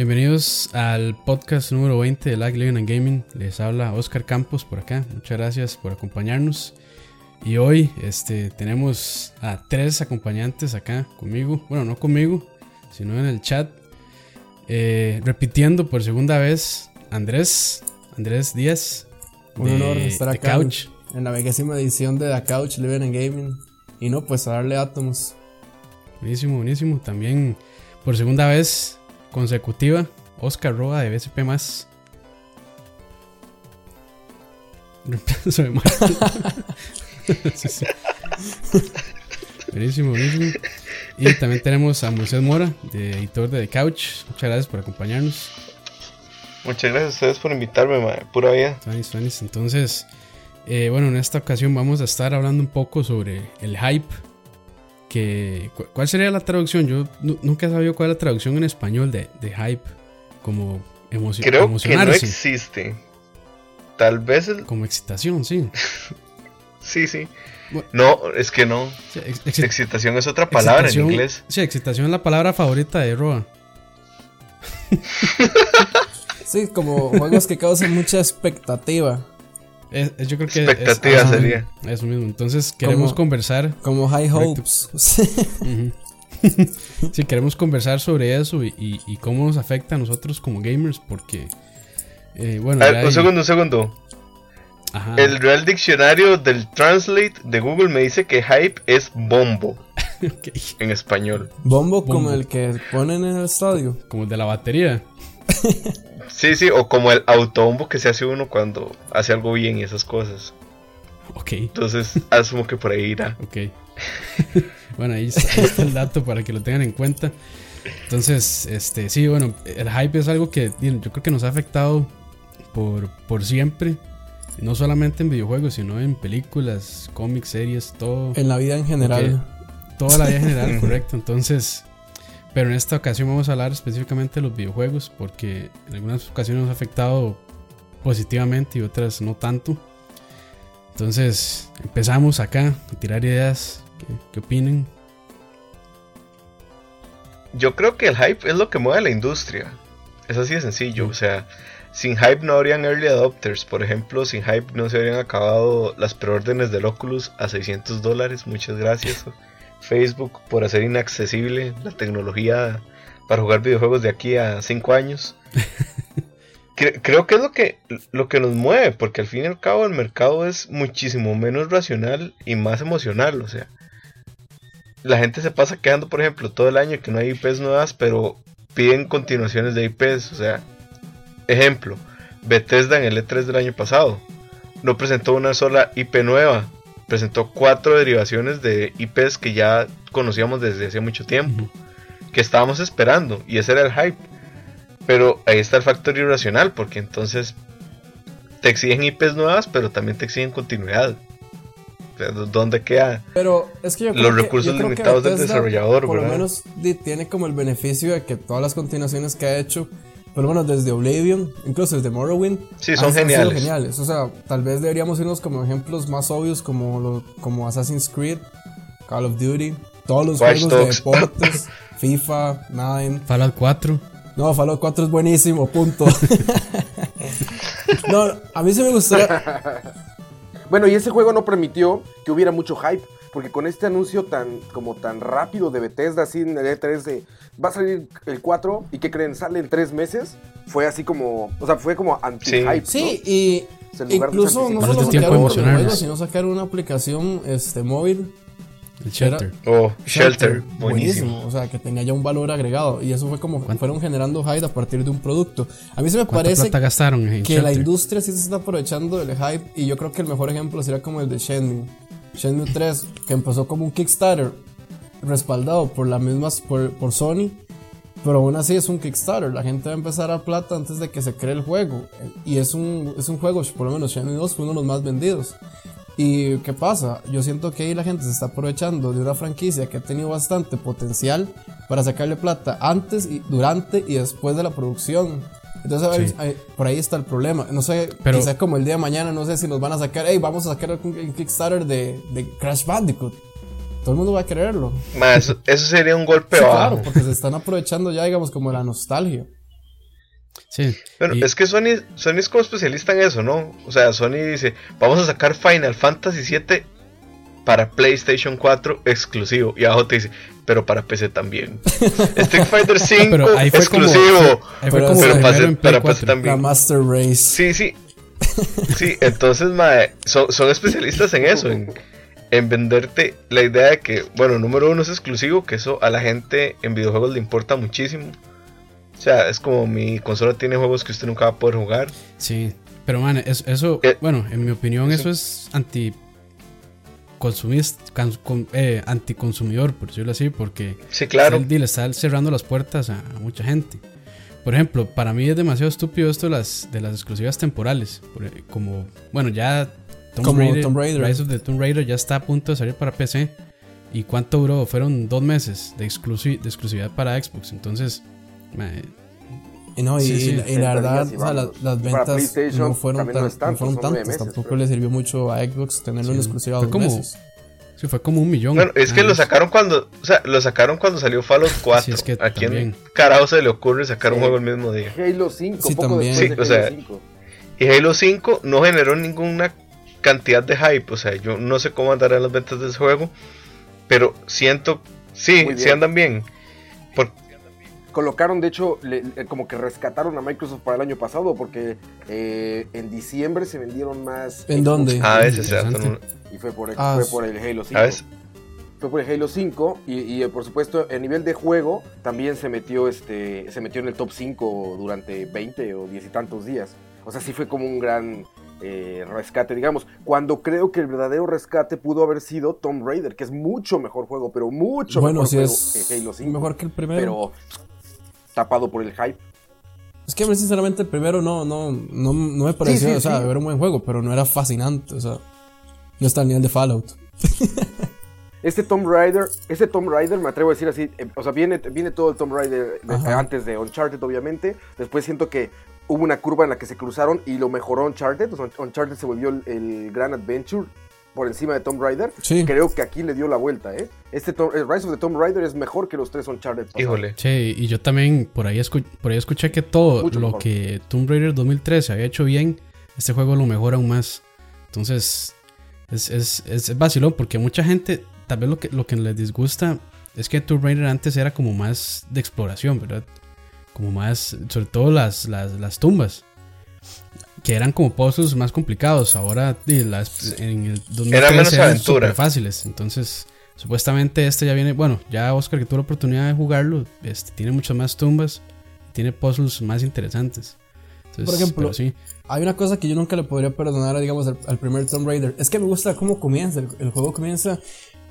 Bienvenidos al podcast número 20 de Lag Living and Gaming. Les habla Oscar Campos por acá. Muchas gracias por acompañarnos. Y hoy este, tenemos a tres acompañantes acá conmigo. Bueno, no conmigo, sino en el chat. Eh, repitiendo por segunda vez, Andrés, Andrés Díaz. Un honor estar acá Couch. en la vigésima edición de The Couch Living and Gaming. Y no, pues a darle átomos. Buenísimo, buenísimo. También por segunda vez consecutiva, Oscar Roa de BSP más. Buenísimo, buenísimo. Y también tenemos a Moisés Mora, de editor de The Couch. Muchas gracias por acompañarnos. Muchas gracias a ustedes por invitarme, pura vida. Entonces, eh, bueno, en esta ocasión vamos a estar hablando un poco sobre el hype que ¿cuál sería la traducción? Yo nunca he sabido cuál es la traducción en español de, hype, como emoción. Creo que no existe. Tal vez como excitación, sí. sí, sí. no, es que no. excitación es otra palabra en inglés. Sí, excitación es la palabra favorita de Roa. sí, como juegos que causan mucha expectativa yo creo que expectativa sería. Eso mismo. Entonces queremos conversar. Como High Hopes. sí, queremos conversar sobre eso y, cómo nos afecta a nosotros como gamers. Porque, eh, bueno. Un segundo, un segundo. El Real Diccionario del Translate de Google me dice que hype es bombo. En español. ¿Bombo, bombo como el que ponen en el estadio. Como el de la batería. Sí, sí, o como el autobombo que se hace uno cuando hace algo bien y esas cosas. Ok. Entonces, asumo que por ahí irá. Ok. bueno, ahí está, el dato para que lo tengan en cuenta. Entonces, este, sí, bueno, el hype es algo que yo creo que nos ha afectado por, por siempre. No solamente en videojuegos, sino en películas, cómics, series, todo. En la vida en general. Toda la vida en general, correcto. Entonces, pero en esta ocasión vamos a hablar específicamente de los videojuegos porque en algunas ocasiones nos ha afectado positivamente y otras no tanto. Entonces empezamos acá a tirar ideas. ¿Qué, opinen? Yo creo que el hype es lo que mueve a la industria. Es así de sencillo. O sea, sin hype no habrían early adopters. Por ejemplo, sin hype no se habrían acabado las preórdenes del Oculus a 600 dólares. Muchas gracias. Facebook por hacer inaccesible la tecnología para jugar videojuegos de aquí a 5 años. creo que es lo que, lo que nos mueve, porque al fin y al cabo el mercado es muchísimo menos racional y más emocional. O sea, la gente se pasa quedando, por ejemplo, todo el año que no hay IPs nuevas, pero piden continuaciones de IPs. O sea, ejemplo, Bethesda en el E3 del año pasado no presentó una sola IP nueva presentó cuatro derivaciones de IPs que ya conocíamos desde hace mucho tiempo, que estábamos esperando, y ese era el hype. Pero ahí está el factor irracional, porque entonces te exigen IPs nuevas, pero también te exigen continuidad. ¿Dónde queda pero es que los recursos limitados del desarrollador? Por lo menos tiene como el beneficio de que todas las continuaciones que ha hecho pero bueno, desde Oblivion, incluso desde Morrowind. Sí, son geniales. geniales. O sea, tal vez deberíamos irnos como ejemplos más obvios como, como Assassin's Creed, Call of Duty, todos los juegos de deportes, FIFA, Nine. Fallout 4. No, Fallout 4 es buenísimo, punto. no, a mí sí me gustaría. bueno, y ese juego no permitió que hubiera mucho hype. Porque con este anuncio tan como tan rápido de Bethesda, así en el E3 de va a salir el 4 y que creen, sale en 3 meses, fue así como, o sea, fue como anti-hype. Sí, y incluso no solo sacaron un juego, sino sacaron una aplicación este, móvil. El Shelter. oh, Shelter. Buenísimo. O sea, que tenía ya un valor agregado. Y eso fue como fueron generando hype a partir de un producto. A mí se me parece gastaron que la industria sí se está aprovechando del hype. Y yo creo que el mejor ejemplo sería como el de Shenmue. Shenmue 3, que empezó como un Kickstarter respaldado por las mismas, por, por Sony, pero aún así es un Kickstarter. La gente va a empezar a plata antes de que se cree el juego. Y es un, es un juego, por lo menos Shenmue 2 fue uno de los más vendidos. ¿Y qué pasa? Yo siento que ahí la gente se está aprovechando de una franquicia que ha tenido bastante potencial para sacarle plata antes, y, durante y después de la producción. Entonces, por ahí está el problema. No sé, Pero, quizás como el día de mañana, no sé si nos van a sacar, hey, vamos a sacar un Kickstarter de, de Crash Bandicoot. Todo el mundo va a quererlo. Más, eso sería un golpe Claro, porque se están aprovechando ya, digamos, como la nostalgia. Sí. Bueno, y- es que Sony, Sony es como especialista en eso, ¿no? O sea, Sony dice, vamos a sacar Final Fantasy VII para PlayStation 4 exclusivo. Y abajo te dice, pero para PC también. Street Fighter V pero ahí fue como, exclusivo. Pero para, PC 4. también. La Master Race. Sí, sí. Sí, entonces, mae, son, son especialistas en eso, en, en venderte la idea de que, bueno, número uno es exclusivo, que eso a la gente en videojuegos le importa muchísimo. O sea, es como mi consola tiene juegos que usted nunca va a poder jugar. Sí, pero man, eso, eso Eh, bueno, en mi opinión, sí. eso es anti consumista, can- con- eh, anticonsumidor, por decirlo así, porque Sí, claro. él le está cerrando las puertas a, a mucha gente. Por ejemplo, para mí es demasiado estúpido esto de las, de las exclusivas temporales. por- e, como, bueno, ya Tomb Como Raider, Tomb Raider. Rise of the Tomb Raider ya está a punto de salir para PC. ¿Y cuánto duró? Fueron dos meses de, exclusi- de exclusividad para Xbox. Entonces, no, y, Sí, sí. y la- y 60 la verdad, días y o sea, las para ventas no fueron, no tan- tanto, no fueron tantas. meses, Tampoco creo. le sirvió mucho a Xbox tenerlo en Sí, exclusiva fue dos como- meses. sí, fue como un millón. Bueno, es que nada lo sacaron cuando, o sea, lo sacaron cuando salió Fallout 4. es que ¿A quién también. carajo se le ocurre sacar un juego el mismo día? Halo 5, Sí, poco también. de o sea, Halo 5. Y Halo 5 no generó ninguna cantidad de hype. O sea, yo no sé cómo andarán las ventas de ese juego. Pero siento, sí, sí andan bien. Por- Colocaron, de hecho, le- como que rescataron a Microsoft para el año pasado porque eh, en diciembre se vendieron más. ¿En Xbox dónde? a veces se Interesante. hacen un- Y fue por, el- Ah, fue por el Halo 5. A veces- Fue por el Halo 5 y, y, por supuesto a nivel de juego también se metió este se metió en el top 5 durante 20 o 10 y tantos días. O sea, sí fue como un gran eh, rescate, digamos. Cuando creo que el verdadero rescate pudo haber sido Tomb Raider, que es mucho mejor juego, pero mucho Bueno, mejor sí juego es que Halo 5. mejor que el primero. pero tapado por el hype. Es que a mí sinceramente el primero no, no, no, no me pareció, sí, o sea, sí. era un buen juego, pero no era fascinante, o sea, no está al nivel de Fallout. Este Tomb Raider, este Tomb Raider, me atrevo a decir así, eh, o sea, viene, viene todo el Tomb Raider de- antes de Uncharted, obviamente. Después siento que hubo una curva en la que se cruzaron y lo mejoró Uncharted. O sea, Uncharted se volvió el, el gran adventure por encima de Tomb Raider. Sí. Creo que aquí le dio la vuelta, ¿eh? Este Tom- el Rise of the Tomb Raider es mejor que los tres Uncharted. pasados. Híjole. Sí, y yo también por ahí, escu- por ahí escuché que todo Mucho lo mejor. que Tomb Raider 2013 había hecho bien, este juego lo mejora aún más. Entonces, es, es, es vacilón porque mucha gente, tal vez lo que, lo que les disgusta es que Tomb Raider antes era como más de exploración, ¿verdad? Como más, sobre todo las, las, las tumbas. Que eran como puzzles más complicados. Ahora las, en el 2013 Era menos eran aventura. fáciles. Entonces, supuestamente este ya viene. Bueno, ya Oscar que tuvo la oportunidad de jugarlo, este, tiene muchas más tumbas. Tiene puzzles más interesantes. Entonces, Por ejemplo, sí. Hay una cosa que yo nunca le podría perdonar, digamos, al, al primer Tomb Raider. Es que me gusta cómo comienza. El, el juego comienza,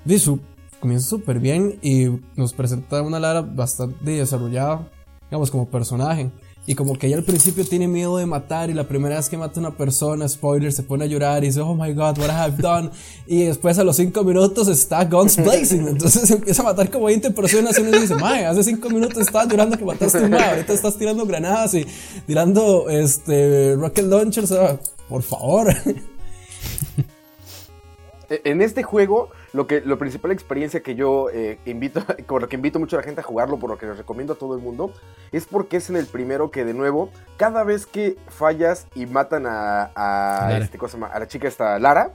de su, comienza súper bien y nos presenta una Lara bastante desarrollada, digamos, como personaje. Y como que ella al principio tiene miedo de matar y la primera vez que mata a una persona, spoiler, se pone a llorar y dice, oh my god, what I done. Y después a los 5 minutos está guns blazing. Entonces empieza a matar como 20 personas y uno dice, mae, hace 5 minutos estabas llorando que mataste a un ahorita estás tirando granadas y tirando este rocket launchers. sea, por favor. E- En este juego, lo que lo principal experiencia que yo eh, invito, con lo que invito mucho a la gente a jugarlo, por lo que les recomiendo a todo el mundo, es porque es en el primero que de nuevo, cada vez que fallas y matan a, a, este, cosa, a la chica esta Lara,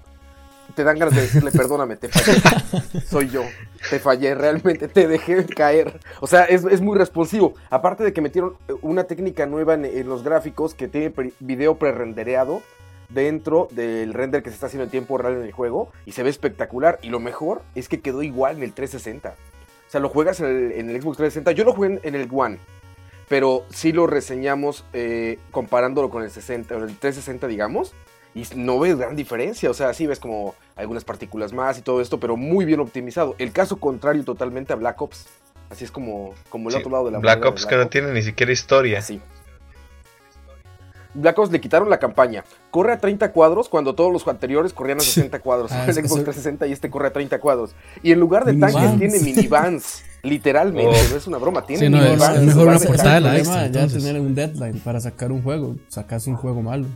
te dan ganas de decirle, perdóname, te fallé, soy yo, te fallé, realmente te dejé caer. O sea, es, es muy responsivo. Aparte de que metieron eh, una técnica nueva en, en los gráficos que tiene pre- video prerendereado dentro del render que se está haciendo en tiempo real en el juego y se ve espectacular. Y lo mejor es que quedó igual en el 360. O sea, lo juegas en el, en el Xbox 360. Yo lo jugué en, el One, pero sí lo reseñamos eh, comparándolo con el 60, o el 360, digamos. Y no ves gran diferencia, o sea, sí ves como algunas partículas más y todo esto, pero muy bien optimizado. El caso contrario totalmente a Black Ops. Así es como, como el Sí, otro lado de la Black de Ops que no tiene ni siquiera historia. Así. Black Ops le quitaron la campaña. Corre a 30 cuadros cuando todos los anteriores corrían a 60 cuadros. Ah, el Xbox sí. 360 y este corre a 30 cuadros. Y en lugar de tanques tiene minivans. Literalmente, Oh. no es una broma. Tiene Sí, no, es- minivans. es mejor una portada de es la el extra, problema, Ya tener un deadline para sacar un juego. Sacas un juego malo.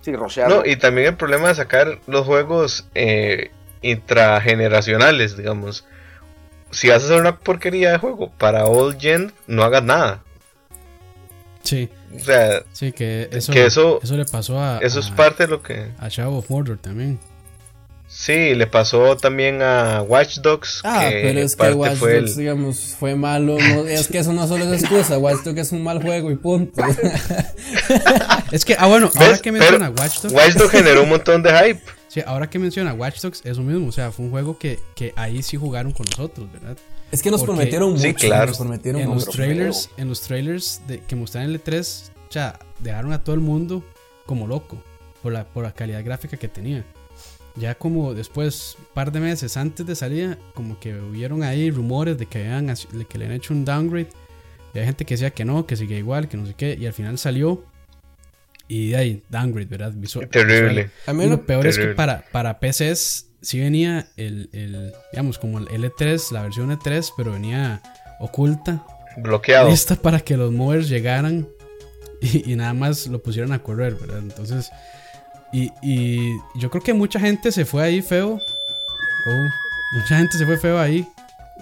Sí, rocheado. No, y también el problema de sacar los juegos eh, intrageneracionales, digamos. Si vas a hacer una porquería de juego para Old Gen, no hagas nada. Sí, O sea, sí, que eso, Que eso- eso le pasó a, eso es a- parte de lo que... a Shadow of Mordor también. Sí, le pasó también a Watch Dogs. Ah, que pero es que Watch fue Dogs, el- digamos, fue malo. no- es que eso no solo es excusa. Watch Dogs es un mal juego y punto. Es que, ah, bueno, ahora que Pero menciona Watch Dogs, Watch Dogs generó un montón de hype. sí, ahora que menciona Watch Dogs, eso mismo, o sea, fue un juego que, que ahí sí jugaron con nosotros, ¿verdad? Es que nos Porque- prometieron mucho. Sí, claro. Nos prometieron En los trailers, en los trailers de, que mostraron en el 3, o sea, dejaron a todo el mundo como loco por la, por la calidad gráfica que tenía. Ya como después, un par de meses antes de salida, como que hubieron ahí rumores de que, habían, haci- de que le habían hecho un downgrade. Y hay gente que decía que no, que sigue igual, que no sé qué. Y al final salió. Y de ahí, downgrade, ¿verdad? Visual- Terrible. A y mí lo peor es que para, para PCs sí venía el, el, digamos, como el L3, la versión E3, pero venía oculta, Bloqueado. lista para que los movers llegaran y, y nada más lo pusieran a correr, ¿verdad? Entonces, y, y yo creo que mucha gente se fue ahí feo. Oh, mucha gente se fue feo ahí.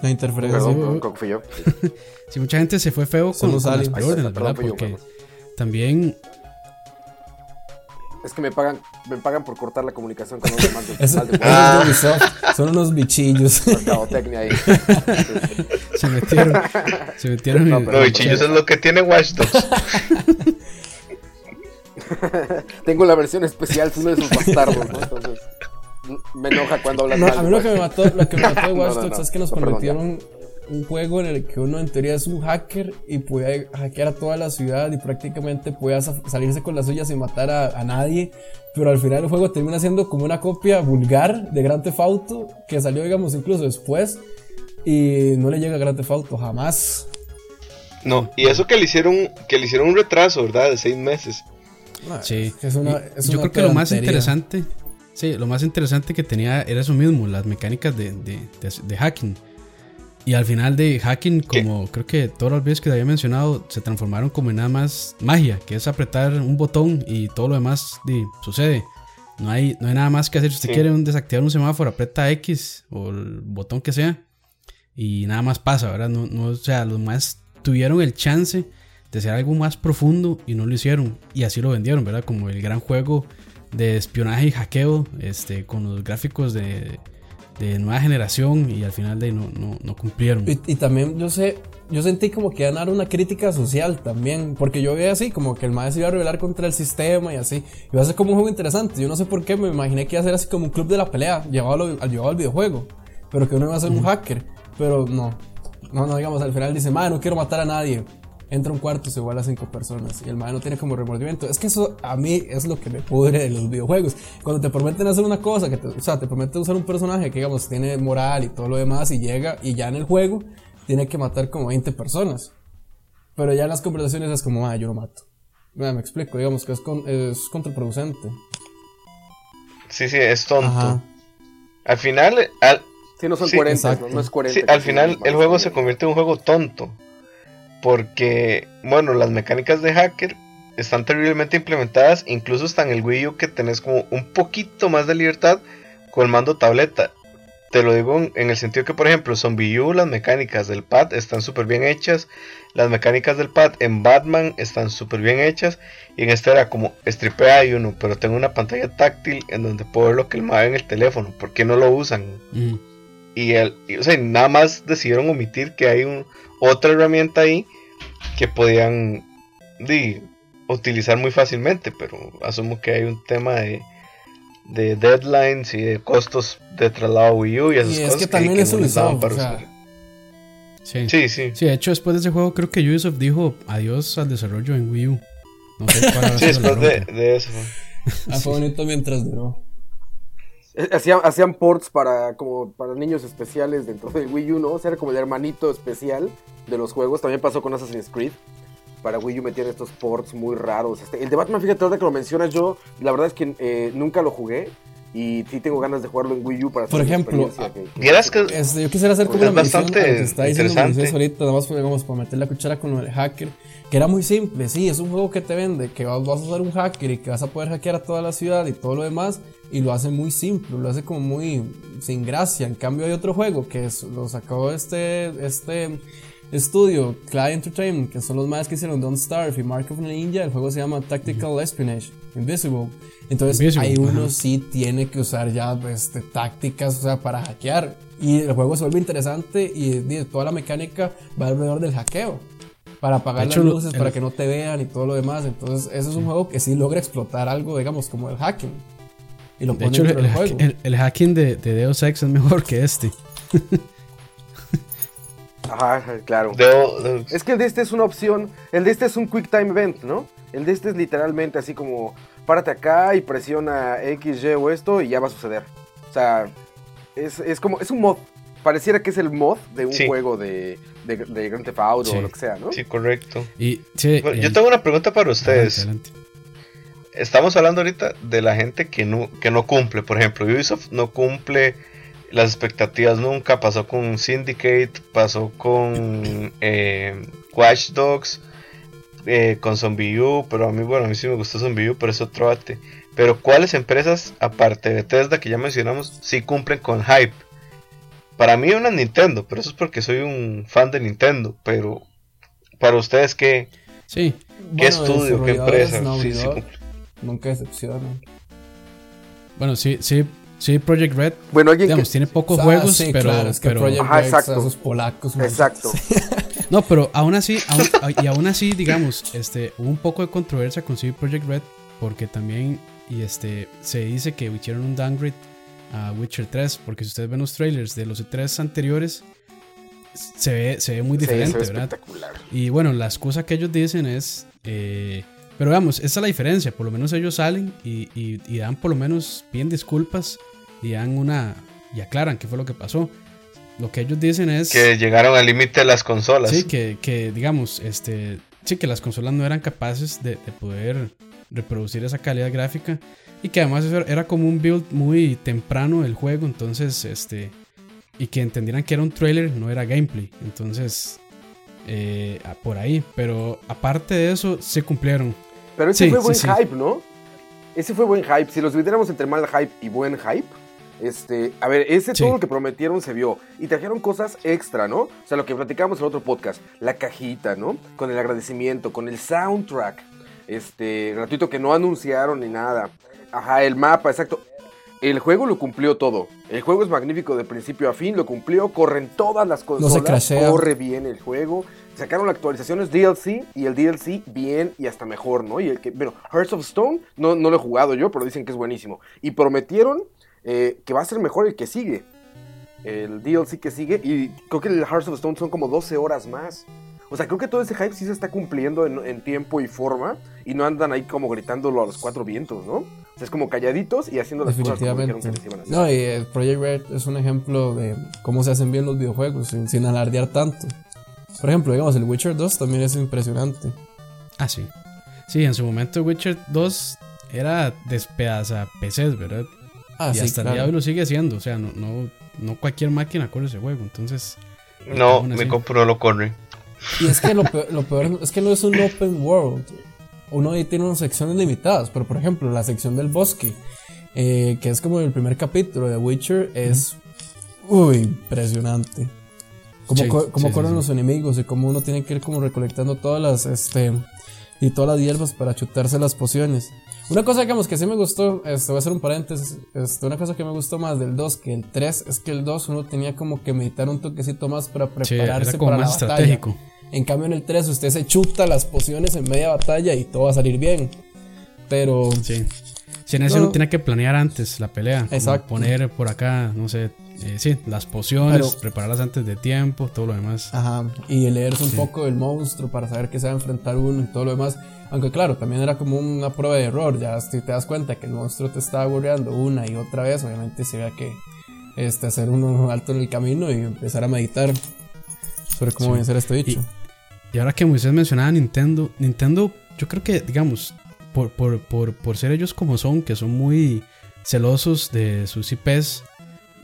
La interferencia. sí, Perdón, sí. fui yo. Sí, mucha gente se fue feo con, los con las aliens. Perdón, ¿verdad? yo, Porque también Es que me pagan, me pagan por cortar la comunicación con los demás de, Eso- más de Ubisoft son unos bichillos. mercadotecnia ahí. se metieron, se metieron No, en- pero- No, y chillos es lo que tiene Watch Dogs. Tengo la versión especial, soy uno de esos bastardos, ¿no? Entonces, me enoja cuando hablan No, mal a de mí lo que me mató, lo que me mató de No, Watch no, Dogs no. es que nos No, perdón, prometieron un juego en el que uno en teoría es un hacker y puede hackear a toda la ciudad y prácticamente puede sa- salirse con las suyas y matar a, a nadie. Pero al final el juego termina siendo como una copia vulgar de Grand Theft Auto que salió, digamos, incluso después y no le llega a Grand Theft Auto jamás. No, y eso que le hicieron, que le hicieron un retraso, ¿verdad? De seis meses. Sí. Es una, Y es yo una creo que lo más interesante, sí, lo más interesante que tenía era eso mismo, las mecánicas de, de, de- de hacking. Y al final de hacking, como creo que todas las veces que te había mencionado, se transformaron como en nada más magia, que es apretar un botón y todo lo demás di, sucede. No hay, no hay nada más que hacer. Si usted Sí. quiere un- desactivar un semáforo, aprieta X o el botón que sea y nada más pasa, ¿verdad? No, no, o sea, los más tuvieron el chance de hacer algo más profundo y no lo hicieron. Y así lo vendieron, ¿verdad? Como el gran juego de espionaje y hackeo, este, con los gráficos de, de nueva generación y al final de no, no, no cumplieron. Y, y también yo sé, yo sentí como que dar una crítica social también, porque yo veía así, como que el maestro iba a rebelar contra el sistema y así. Iba a ser como un juego interesante. Yo no sé por qué, me imaginé que iba a ser así como un club de la pelea, llevado al, llevado al videojuego, pero que uno iba a ser un hacker. Pero no, no, no, digamos, al final dice, madre, no quiero matar a nadie. Entra a un cuarto, se iguala a cinco personas y el madre no tiene como remordimiento. Es que eso a mí es lo que me pudre de los videojuegos. Cuando te prometen hacer una cosa, que te- o sea, te prometen usar un personaje que, digamos, tiene moral y todo lo demás y llega y ya en el juego tiene que matar como 20 personas. Pero ya en las conversaciones es como, ah, yo lo mato. Me explico, digamos que es, con- es contraproducente. Sí, sí, es tonto. Ajá. Al final, al, Sí, no son Sí, coherentes, exacto. ¿no? No es coherente. sí, al final el juego se convierte en un juego tonto. Porque, bueno, las mecánicas de hacker están terriblemente implementadas. Incluso está en el Wii U que tenés como un poquito más de libertad con el mando tableta. Te lo digo en, en el sentido que, por ejemplo, Zombie U, las mecánicas del pad están súper bien hechas. Las mecánicas del pad en Batman están súper bien hechas. Y en este era como stripea y uno, pero tengo una pantalla táctil en donde puedo ver lo que el mueve en el teléfono. ¿Por qué no lo usan? Ujú. Y, el, y, o sea, nada más decidieron omitir que hay un, otra herramienta ahí que podían di, utilizar muy fácilmente, pero asumo que hay un tema de, de deadlines y de costos de traslado Wii U y esas Y es cosas que también les daban o para sea, usar. Sí. Sí, sí. Sí, de hecho, después de ese juego, creo que Ubisoft dijo adiós al desarrollo en Wii U. No sé cuál habrá Sí, después de, de eso. Ah, fue bonito mientras duró. Eh, Hacían, hacían ports para como para niños especiales dentro del Wii U, ¿no? O sea, era como el hermanito especial de los juegos. También pasó con Assassin's Creed. Para Wii U metían estos ports muy raros. Este, el de Batman, fíjate, ahora que lo mencionas yo, la verdad es que eh, nunca lo jugué. Y sí tengo ganas de jugarlo en Wii U para Por hacer una ejemplo, experiencia que- que- Vieras que Este, yo quisiera hacer como una mención bastante está interesante. Ahorita, nada más para meter la cuchara con el hacker, que era muy simple, sí, es un juego que te vende, que vas, vas a usar un hacker y que vas a poder hackear a toda la ciudad y todo lo demás, y lo hace muy simple, lo hace como muy sin gracia. En cambio hay otro juego que es, lo sacó este, este, estudio, Clyde Entertainment, que son los más que hicieron Don't Starve y Mark of the Ninja, el juego se llama Tactical Espionage, Invisible. Entonces Invisible, ahí uno ajá. sí tiene que usar ya este, tácticas, o sea, para hackear. Y el juego se vuelve interesante y, y toda la mecánica va alrededor del hackeo. Para apagar hecho, las luces, el- para que no te vean y todo lo demás. Entonces, ese es un juego que sí logra explotar algo, digamos, como el hacking. Y lo De pone hecho, el, dentro del el juego. el- el hacking de, de Deus Ex es mejor que este. Ajá, claro. Es que el de este es una opción, el de este es un quick time event, ¿no? El de este es literalmente así como, párate acá y presiona X, Y o esto y ya va a suceder. O sea, es, es como, es un mod. Pareciera que es el mod de un Sí. juego de, de, de Grand Theft Auto Sí. o lo que sea, ¿no? Sí, correcto. Y, sí, Bueno, el- yo tengo una pregunta para ustedes. Adelante, adelante. Estamos hablando ahorita de la gente que no, que no cumple. Por ejemplo, Ubisoft no cumple las expectativas nunca. Pasó con Syndicate, pasó con eh, Watch Dogs, eh, con Zombie U. Pero a mí, bueno, a mí sí me gustó Zombie U, pero es otro arte. Pero ¿cuáles empresas, aparte de Bethesda que ya mencionamos, sí cumplen con hype? Para mí una Nintendo, pero eso es porque soy un fan de Nintendo. Pero para ustedes, ¿qué, Sí, qué Bueno, estudio, qué empresa? Sí, sí? Nunca decepcionan. bueno, sí, sí, sí, Project Red, Bueno, alguien digamos, que... tiene pocos Ah, juegos, sí, pero, claro, es que pero- Project Ajá, Red, exacto. esos polacos. man. Exacto. no, pero aún así, aún- y aún así, digamos, este, hubo un poco de controversia con CD Project Red, porque también, y este, se dice que hicieron un downgrade a Witcher 3, porque si ustedes ven los trailers de los tres anteriores, se ve, se ve muy Sí, se ve diferente, ¿verdad? espectacular. Y bueno, la excusa que ellos dicen es. eh, pero vamos, esa es la diferencia. Por lo menos ellos salen y, y- y dan por lo menos piden disculpas y dan una. y aclaran qué fue lo que pasó. Lo que ellos dicen es. Que llegaron al límite de las consolas. Sí, que, que, digamos, este. Sí, que las consolas no eran capaces de, de poder reproducir esa calidad gráfica. Y que además era como un build muy temprano del juego. Entonces, este. Y que entendieran que era un trailer, no era gameplay. Entonces. eh, por ahí. Pero aparte de eso, se cumplieron. Pero ese Sí, fue buen sí. hype, ¿no? Ese fue buen hype. Si los dividiéramos entre mal hype y buen hype, este, a ver, ese todo lo que prometieron se vio. Y trajeron cosas extra, ¿no? O sea, lo que platicamos en el otro podcast, la cajita, ¿no? Con el agradecimiento, con el soundtrack, este, gratuito que no anunciaron ni nada. Ajá, el mapa, exacto. El juego lo cumplió todo. El juego es magnífico de principio a fin, lo cumplió, corren todas las consolas, crashea. corre bien el juego. Sacaron actualizaciones DLC y el DLC bien y hasta mejor, ¿no? Y el que, bueno, Hearts of Stone no, no lo he jugado yo, pero dicen que es buenísimo. Y prometieron eh, que va a ser mejor el que sigue. El DLC que sigue. Y creo que el Hearts of Stone son como 12 horas más. O sea, creo que todo ese hype sí se está cumpliendo en, en tiempo y forma. Y no andan ahí como gritándolo a los cuatro vientos, ¿no? O sea, es como calladitos y haciendo las cosas como dijeron que les iban a hacer. No, y el Project Red es un ejemplo de cómo se hacen bien los videojuegos sin, sin alardear tanto. Por ejemplo, digamos, el Witcher 2 también es impresionante. Ah, sí. Sí, en su momento Witcher 2 era despedaza PCs, ¿verdad? Ah, y sí, hasta el día de hoy lo sigue haciendo. O sea, no, no, no cualquier máquina corre ese juego. Entonces. No, me así. compro lo corre. Y es que lo peor, lo peor es que no es un open world. Uno ahí tiene unas secciones limitadas, pero por ejemplo, la sección del bosque, eh, que es como el primer capítulo de Witcher, es uy, impresionante. Cómo, Sí, co- cómo sí, sí, corren sí. los enemigos y cómo uno tiene que ir como recolectando todas las, este, y todas las hierbas para chutarse las pociones. Una cosa, digamos, que sí me gustó, este, voy a hacer un paréntesis, este, una cosa que me gustó más del 2 que el 3 es que el 2 uno tenía como que meditar un toquecito más para prepararse era como para más la batalla. En cambio en el 3 usted se chuta las pociones en media batalla y todo va a salir bien. Pero Sí. Si en ese No. uno tenía que planear antes la pelea. Exacto. Poner por acá, no sé. eh, sí, las pociones, Pero- prepararlas antes de tiempo, todo lo demás. Ajá, y leerse un poco del monstruo para saber que se va a enfrentar uno y todo lo demás. Aunque claro, también era como una prueba de error. Ya si te das cuenta que el monstruo te está aburriendo una y otra vez, obviamente se había que este, hacer uno alto en el camino y empezar a meditar sobre cómo Sí. vencer a este bicho. Y ahora que Moisés mencionaba Nintendo, Nintendo, yo creo que, digamos, por, por, por, por ser ellos como son, que son muy celosos de sus IPs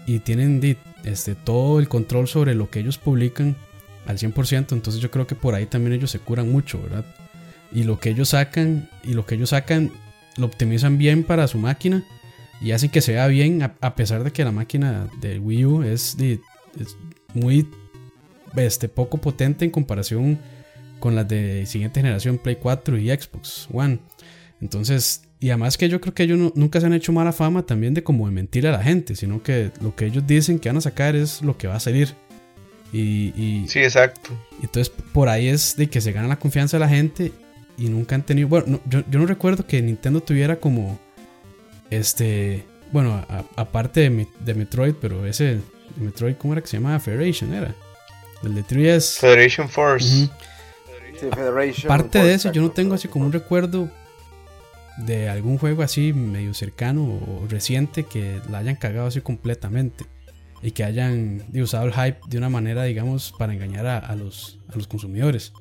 y tienen este, todo el control sobre lo que ellos publican al 100%, entonces yo creo que por ahí también ellos se curan mucho, ¿verdad? Y lo que ellos sacan, y lo que ellos sacan, lo optimizan bien para su máquina y hacen que se bien, a, pesar de que la máquina de Wii U es, es muy este, poco potente en comparación con las de siguiente generación Play 4 y Xbox One. Entonces, y además que yo creo que ellos nunca se han hecho mala fama también de como de mentir a la gente, sino que lo que ellos dicen que van a sacar es lo que va a salir. Y, sí, exacto. Entonces, por ahí es de que se gana la confianza de la gente y nunca han tenido. Bueno, yo, no recuerdo que Nintendo tuviera como. Este. Bueno, aparte de, de, Metroid, pero ese. Metroid, ¿cómo era que se llamaba? Federation, era. El de 3 Federation Force. Sí, Federation Parte de eso, yo no tengo así como un recuerdo de algún juego así medio cercano o reciente que la hayan cagado así completamente y que hayan usado el hype de una manera, digamos, para engañar a, los, a los consumidores.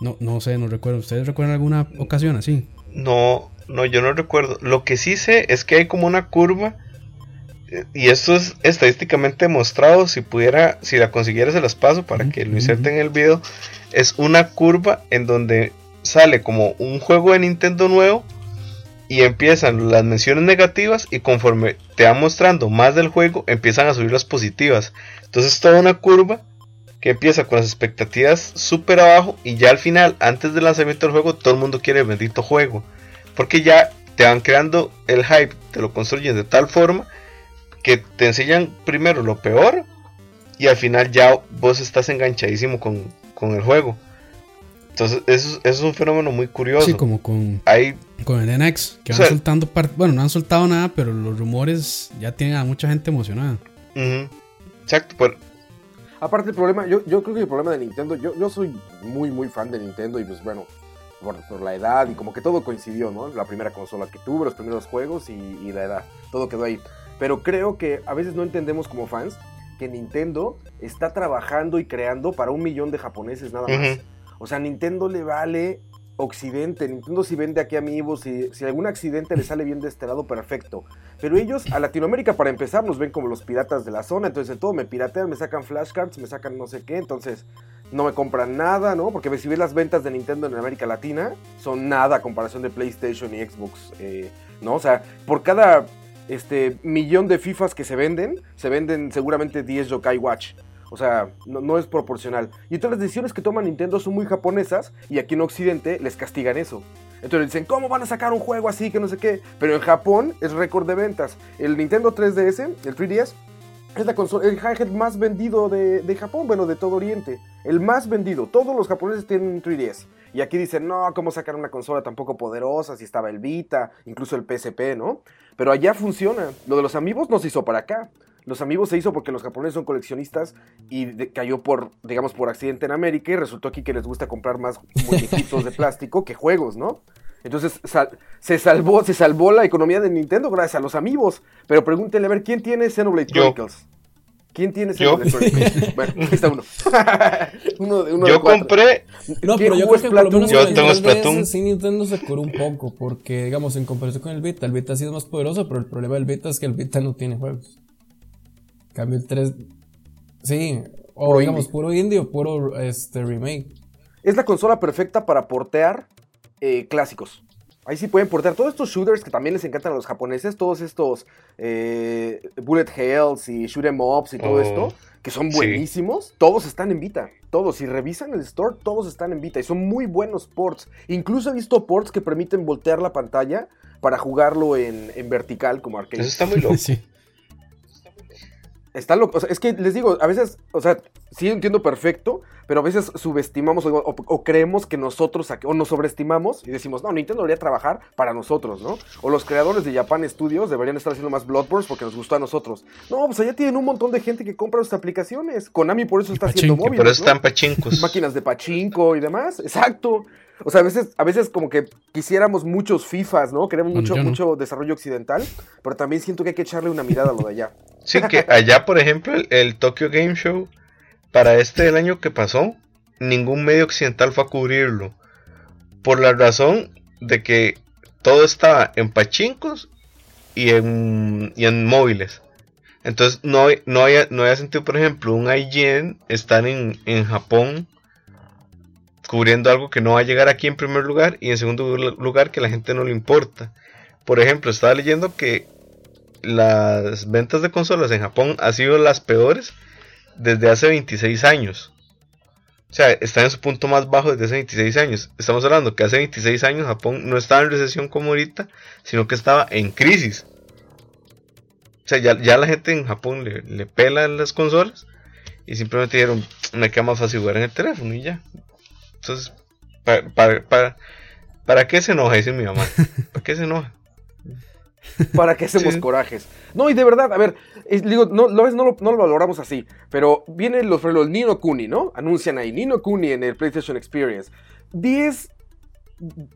No, no sé, no recuerdo. ¿Ustedes recuerdan alguna ocasión así? No, no, yo no recuerdo. Lo que sí sé es que hay como una curva. Eh, y esto es estadísticamente demostrado. Si pudiera, si la consiguiera, se las paso para que lo inserten en el video. Es una curva en donde sale como un juego de Nintendo nuevo y empiezan las menciones negativas y conforme te va mostrando más del juego empiezan a subir las positivas. Entonces toda una curva que empieza con las expectativas súper abajo y ya al final, antes del lanzamiento del juego, todo el mundo quiere el bendito juego. Porque ya te van creando el hype, te lo construyen de tal forma que te enseñan primero lo peor y al final ya vos estás enganchadísimo con, con el juego. Entonces, eso, es un fenómeno muy curioso. Sí, como con, Hay, con el NX, que van soltando Bueno, no han soltado nada, pero los rumores ya tienen a mucha gente emocionada. Exacto, pero... Aparte el problema, yo, yo creo que el problema de Nintendo, yo, yo soy muy, muy fan de Nintendo y pues bueno, por, por, la edad y como que todo coincidió, ¿no? La primera consola que tuve, los primeros juegos y, y, la edad, todo quedó ahí. Pero creo que a veces no entendemos como fans que Nintendo está trabajando y creando para un millón de japoneses nada más. O sea, Nintendo le vale Occidente. Nintendo si vende aquí amigos, si, si algún accidente le sale bien de este lado, perfecto. Pero ellos a Latinoamérica, para empezar, nos ven como los piratas de la zona. Entonces, todo me piratean, me sacan flashcards, me sacan no sé qué. Entonces, no me compran nada, ¿no? Porque si ves las ventas de Nintendo en América Latina, son nada a comparación de PlayStation y Xbox, eh, ¿no? O sea, por cada este, millón de FIFAs que se venden, se venden seguramente 10 Yokai Watch. O sea, no, es proporcional. Y entonces las decisiones que toma Nintendo son muy japonesas y aquí en Occidente les castigan eso. Entonces dicen, ¿cómo van a sacar un juego así que no sé qué? Pero en Japón es récord de ventas. El Nintendo 3DS, el 3DS, es la consola, el hi más vendido de, de, Japón, bueno, de todo Oriente. El más vendido. Todos los japoneses tienen un 3DS. Y aquí dicen, no, ¿cómo sacar una consola tan poco poderosa? Si estaba el Vita, incluso el PSP, ¿no? Pero allá funciona. Lo de los amigos no se hizo para acá. Los amigos se hizo porque los japoneses son coleccionistas y cayó por, digamos, por accidente en América y resultó aquí que les gusta comprar más muñequitos de plástico que juegos, ¿no? Entonces se salvó, se salvó la economía de Nintendo gracias a los amigos. Pero pregúntenle a ver quién tiene Xenoblade Chronicles. ¿Quién tiene Xenoblade Chronicles? bueno, aquí está uno. uno, uno yo compré. No, pero yo creo que por lo menos yo tengo Splatoon. Sí, Nintendo se curó un poco. Porque, digamos, en comparación con el Vita, el Vita ha sido más poderoso. Pero el problema del Vita es que el Vita no tiene juegos. Cambio el 3. Sí, o digamos, puro indie o puro este, remake. Es la consola perfecta para portear eh, clásicos. Ahí sí pueden portear todos estos shooters que también les encantan a los japoneses, todos estos eh, Bullet Hells y Shoot 'em Ups y todo esto, oh, que son buenísimos, todos están en Vita. Todos, si revisan el store, todos están en Vita y son muy buenos ports. Incluso he visto ports que permiten voltear la pantalla para jugarlo en, en vertical como arcade. Eso está muy loco. sí. Está loco. es que les digo, a veces, o sea, sí entiendo perfecto, pero a veces subestimamos o, creemos que nosotros, o nos sobreestimamos y decimos, no, Nintendo debería trabajar para nosotros, ¿no? O los creadores de Japan Studios deberían estar haciendo más Bloodborne porque nos gustó a nosotros. No, pues allá tienen un montón de gente que compra sus aplicaciones. Konami por eso está haciendo móviles. Pero están pachincos. Máquinas de pachinko y demás. Exacto. O sea, a veces, a veces como que quisiéramos muchos FIFAs, ¿no? Queremos mucho, mucho desarrollo occidental, pero también siento que hay que echarle una mirada a lo de allá. Sí, que allá, por ejemplo, el, Tokyo Game Show, para este el año que pasó, ningún medio occidental fue a cubrirlo. Por la razón de que todo estaba en pachincos y en, y en móviles. Entonces no, no, haya, no haya sentido, por ejemplo, un IGN estar en, en Japón cubriendo algo que no va a llegar aquí en primer lugar y en segundo lugar que la gente no le importa. Por ejemplo, estaba leyendo que las ventas de consolas en Japón han sido las peores desde hace 26 años. O sea, está en su punto más bajo desde hace 26 años. Estamos hablando que hace 26 años Japón no estaba en recesión como ahorita, sino que estaba en crisis. O sea, ya, ya la gente en Japón le, le pela las consolas y simplemente dijeron, me queda más fácil jugar en el teléfono y ya. Entonces, para, para, para, ¿para qué se enoja? Dice mi mamá. ¿Para qué se enoja? ¿Para qué hacemos Sí. corajes? No, y de verdad, a ver, es- digo, no, lo, no, lo, no lo valoramos así, pero vienen los, los Nino Kuni, ¿no? Anuncian ahí, Nino Kuni en el PlayStation Experience. 10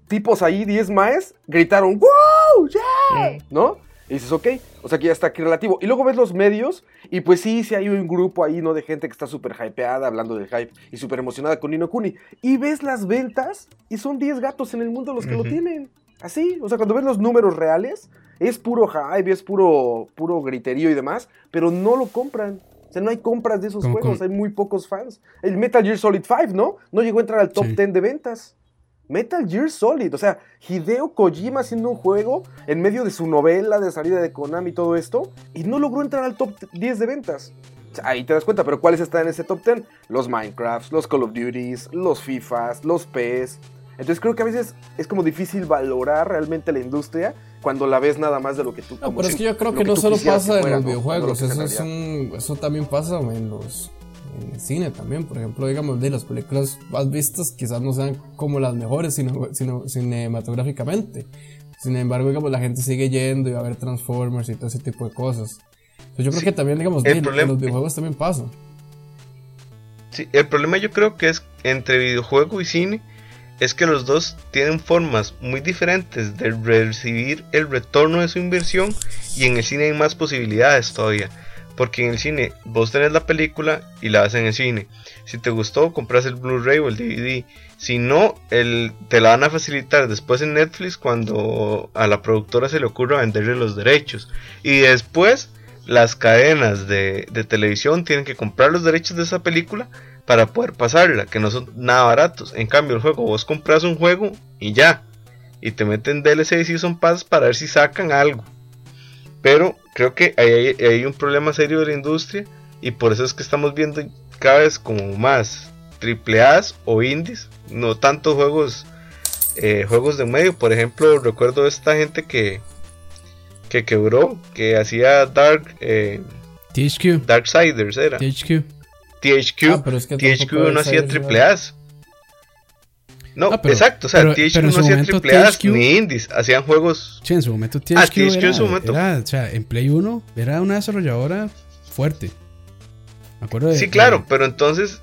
tipos ahí, 10 maes, gritaron, ¡Wow! ¡Yeah! ¿No? Y dices, ok, o sea que ya está aquí relativo. Y luego ves los medios, y pues sí, sí hay un grupo ahí, ¿no? De gente que está súper hypeada, hablando del hype, y súper emocionada con Nino Kuni. Y ves las ventas, y son 10 gatos en el mundo los que lo tienen. Así, o sea, cuando ves los números reales, es puro hype, es puro, puro griterío y demás, pero no lo compran. O sea, no hay compras de esos ¿Cómo, juegos, cómo? hay muy pocos fans. El Metal Gear Solid 5, ¿no? No llegó a entrar al top Sí. 10 de ventas. Metal Gear Solid, o sea, Hideo Kojima haciendo un juego en medio de su novela de salida de Konami y todo esto, y no logró entrar al top 10 de ventas. O sea, ahí te das cuenta, pero ¿cuáles están en ese top 10? Los Minecrafts, los Call of Duties, los FIFAs, los PES. Entonces creo que a veces es como difícil valorar realmente la industria cuando la ves nada más de lo que tú No, como pero es que yo creo que no solo pasa en fuera, los ¿no? videojuegos, No lo que eso, es un- eso también pasa en los en el cine también. Por ejemplo, digamos, de las películas más vistas quizás no sean como las mejores sino, sino cinematográficamente. Sin embargo, digamos, la gente sigue yendo y va a ver Transformers y todo ese tipo de cosas. Entonces, yo creo Sí, que también, digamos, de- problema- los videojuegos también pasa. Sí, el problema yo creo que es entre videojuego y cine es que los dos tienen formas muy diferentes de recibir el retorno de su inversión y en el cine hay más posibilidades todavía. Porque en el cine vos tenés la película y la ves en el cine. Si te gustó, compras el Blu-ray o el DVD. Si no, el, te la van a facilitar después en Netflix cuando a la productora se le ocurra venderle los derechos. Y después las cadenas de, de televisión tienen que comprar los derechos de esa película para poder pasarla, que no son nada baratos. En cambio, el juego, vos compras un juego y ya. Y te meten DLC y Season Pass para ver si sacan algo. Pero creo que hay, hay un problema serio de la industria y por eso es que estamos viendo cada vez como más triple A's o indies, no tantos juegos eh, juegos de medio. Por ejemplo, recuerdo esta gente que que quebró, que hacía Dark eh, THQ. Darksiders era. THQ. THQ, Ah, pero es que THQ no hacía triple A's. No, Ah, pero- exacto, o sea, pero- THQ pero en no hacía triple A's ni indies, hacían juegos. Sí, en su momento THQ, Ah, THQ en era, su momento. era, o sea, en Play 1 era una desarrolladora fuerte. Me acuerdo de, Sí, claro, de, pero entonces,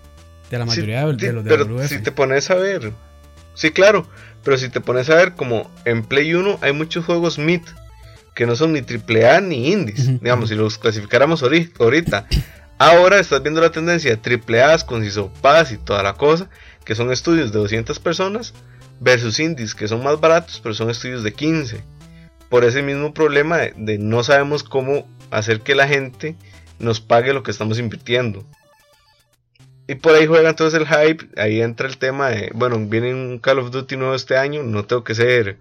de la mayoría de, sí, de los de pero WF. si te pones a ver, sí, claro, pero si te pones a ver como en Play 1 hay muchos juegos mid que no son ni triple A ni indies, Ujú, digamos, si los clasificáramos ahori- ahorita. Ahora estás viendo la tendencia de triple A's con y toda la cosa, que son estudios de 200 personas versus indies que son más baratos, pero son estudios de 15. Por ese mismo problema de, no sabemos cómo hacer que la gente nos pague lo que estamos invirtiendo. Y por ahí juega entonces el hype, ahí entra el tema de, bueno, viene un Call of Duty nuevo este año, no tengo que ser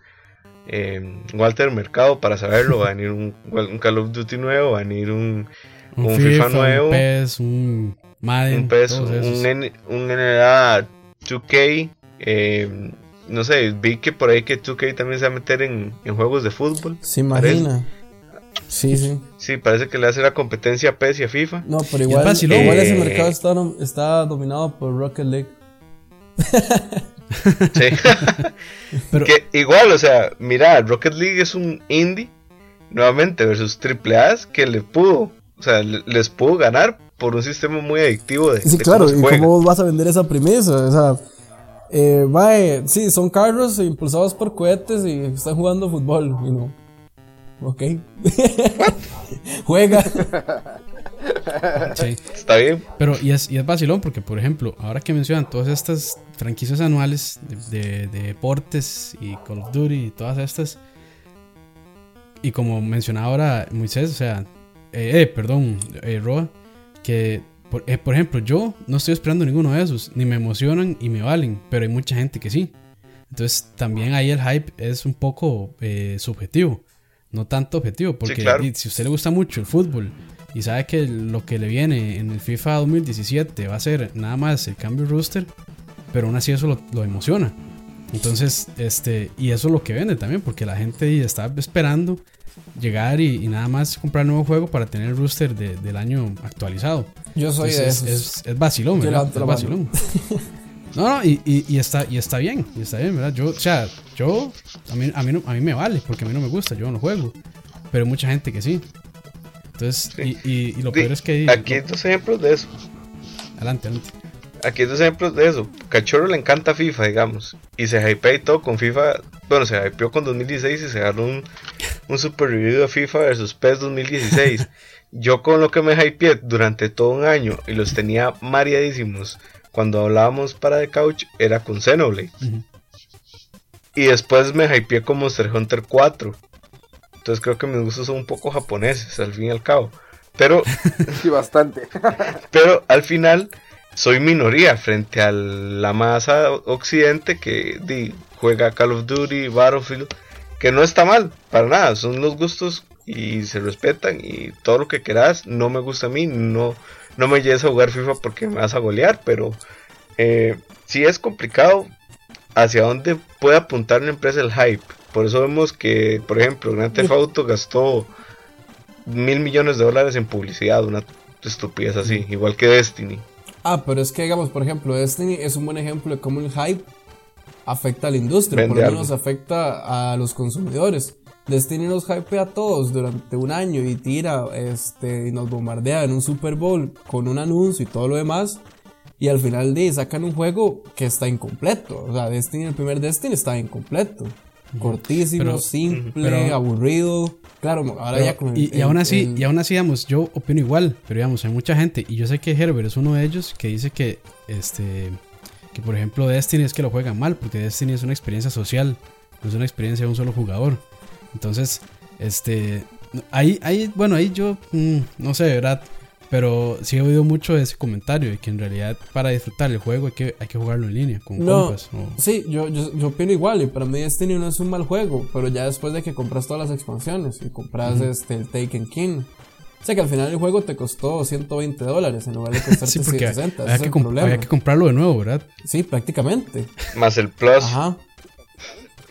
eh, Walter Mercado para saberlo, va a venir un Call of Duty nuevo, va a venir un, un, un FIFA, FIFA nuevo, un PES, un Madden, un PES, un, N- un NBA 2K, eh, no sé, vi que por ahí que 2K también se va a meter en, en juegos de fútbol. Se imagina. Sí, sí. Sí, parece que le hace la competencia a PES y a FIFA. No, pero es igual, vacilón. igual ese Eh. mercado está, está dominado por Rocket League. Sí. Pero, que igual, o sea, mira, Rocket League es un indie, nuevamente, versus AAA que le pudo, o sea, le- les pudo ganar por un sistema muy adictivo de, Sí, de claro, cómo se ¿y cómo vos vas a vender esa premisa? O sea, eh, mae, sí, son carros impulsados por cohetes y están jugando fútbol, y no. Ok. Juega. sí. Está bien. Pero, y es, y es vacilón porque, por ejemplo, ahora que mencionan todas estas franquicias anuales de, de- de deportes y Call of Duty y todas estas, y como mencionaba ahora Moisés, o sea, eh, eh, perdón, eh, Roa, que, por, eh, por ejemplo, yo no estoy esperando ninguno de esos, ni me emocionan y me valen, pero hay mucha gente que sí. Entonces, también ahí el hype es un poco eh, subjetivo. no tanto objetivo, porque claro. si a usted le gusta mucho el fútbol y sabe que lo que le viene en el FIFA 2017 va a ser nada más el cambio de rooster, pero aún así eso lo, lo emociona. Entonces, este, y eso es lo que vende también, porque la gente está esperando llegar y, y nada más comprar el nuevo juego para tener el rooster de- del año actualizado. Yo soy de esos. es, es, es vacilón, ¿verdad? Es vacilón. No, no, y, y, y está, y está bien, y está bien, ¿verdad? Yo, o sea, yo, a mí, a, mí no- a mí me vale, porque a mí no me gusta, yo no juego. Pero hay mucha gente que sí. Entonces, y, y, y lo peor es que... Aquí hay dos ejemplos de eso. Adelante, adelante. Aquí hay dos ejemplos de eso. Cachorro le encanta FIFA, digamos. Y se hypea y todo con FIFA. Bueno, se hypeó con 2016 y se ganó un, un super review de FIFA versus PES 2016. Yo con lo que me hypeé durante todo un año y los tenía mareadísimos cuando hablábamos para The Couch era con Xenoblade. Y después me hypeé con Monster Hunter 4. Entonces creo que mis gustos son un poco japoneses, al fin y al cabo. Pero Sí, bastante. pero al final soy minoría frente a la masa occidente que di, juega Call of Duty, Battlefield, que no está mal, para nada, son los gustos y se respetan y todo lo que quieras, no me gusta a mí, no, no me llegues a jugar FIFA porque me vas a golear, pero eh, sí es complicado hacia dónde puede apuntar una empresa el hype. Por eso vemos que, por ejemplo, Grand Theft Auto gastó mil millones de dólares en publicidad, una estupidez así, igual que Destiny. Ah, pero es que, digamos, por ejemplo, Destiny es un buen ejemplo de cómo el hype afecta a la industria, Vende por lo algo. menos afecta a los consumidores. Destiny nos hypea a todos durante un año y tira, este, y nos bombardea en un Super Bowl con un anuncio y todo lo demás. Y al final de sacan un juego que está incompleto. O sea, Destiny, el primer Destiny está incompleto. Cortísimo, Pero- simple, pero- aburrido. Claro, ahora Pero- ya con el- y, y aún así, el- y aún así, digamos, yo opino igual, pero digamos, hay mucha gente, y yo sé que Herbert es uno de ellos que dice que, este, que por ejemplo Destiny es que lo juegan mal, porque Destiny es una experiencia social, no es una experiencia de un solo jugador. Entonces, este, ahí, ahí, bueno, ahí yo, mm, no sé, ¿verdad? Pero sí he oído mucho de ese comentario, de que en realidad para disfrutar el juego hay que, hay que jugarlo en línea, con No, compas. o- sí, yo, yo, yo opino igual y para mí Destiny no es un mal juego, pero ya después de que compras todas las expansiones y compras este, el Taken King, o sea que al final el juego te costó 120 dólares en lugar de costarte Sí, porque 160, ese había es que, el comp- problema. había que comprarlo de nuevo, ¿verdad? Sí, prácticamente. Más el Plus. Ajá.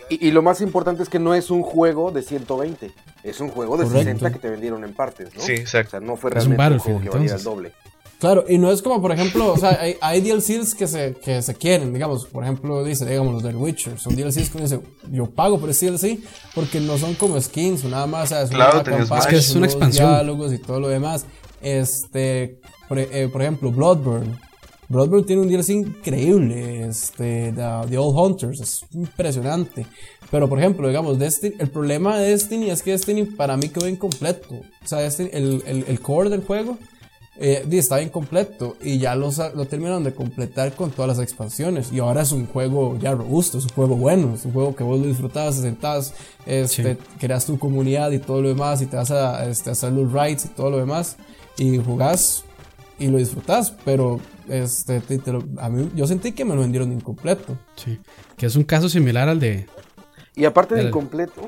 Y, y lo más importante es que no es un juego de 120, es un juego de Correcto. 60 que te vendieron en partes, ¿no? Sí, exacto. O sea, no fue un realmente un, juego que el entonces. doble. Claro, y no es como, por ejemplo, o sea, hay, hay DLCs que se, que se quieren, digamos, por ejemplo, dice, digamos, los del Witcher, son DLCs que uno dice, yo pago por ese DLC porque no son como skins o nada más, o sea, es Claro, una campaña. Es que es una expansión. diálogos y todo lo demás. Este, por, eh, por ejemplo, Bloodborne. Bloodborne tiene un DLC increíble, este, The, The Old Hunters, es impresionante. Pero, por ejemplo, digamos, Destiny, el problema de Destiny es que Destiny para mí quedó incompleto. O sea, Destiny- el, el, el core del juego eh, estaba incompleto y ya lo, lo terminaron de completar con todas las expansiones. Y ahora es un juego ya robusto, es un juego bueno, es un juego que vos lo disfrutabas, te sentás, este, creas tu comunidad y todo lo demás, y te vas a este, hacer los raids y todo lo demás, y jugás y lo disfrutás, pero este, te- te lo- a mí, yo sentí que me lo vendieron incompleto. Sí. Que es un caso similar al de, Y aparte de incompleto,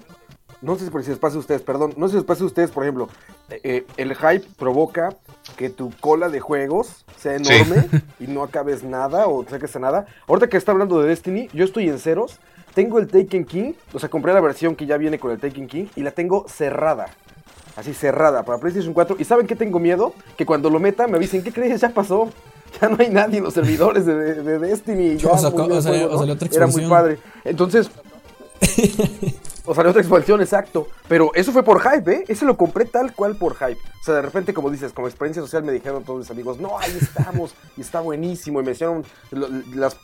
no sé si les pasa a ustedes, perdón, no sé si les pasa a ustedes, por ejemplo, eh, el hype provoca que tu cola de juegos sea Sí. enorme y no acabes nada o saques a nada. Ahorita que está hablando de Destiny, yo estoy en ceros, tengo el Taken King, o sea, compré la versión que ya viene con el Taken King y la tengo cerrada. Así cerrada para PlayStation 4. ¿Y saben qué tengo miedo? Que cuando lo meta me dicen, ¿qué crees? Ya pasó. Ya no hay nadie en los servidores de, de- de Destiny. Ya O murió el o salió- juego, o otra Era muy padre. Entonces, o salió otra expansión, exacto. Pero eso fue por hype, ¿eh? Ese lo compré tal cual por hype. O sea, de repente, como dices, como experiencia social me dijeron todos mis amigos, no, ahí estamos, y está buenísimo. Y me hicieron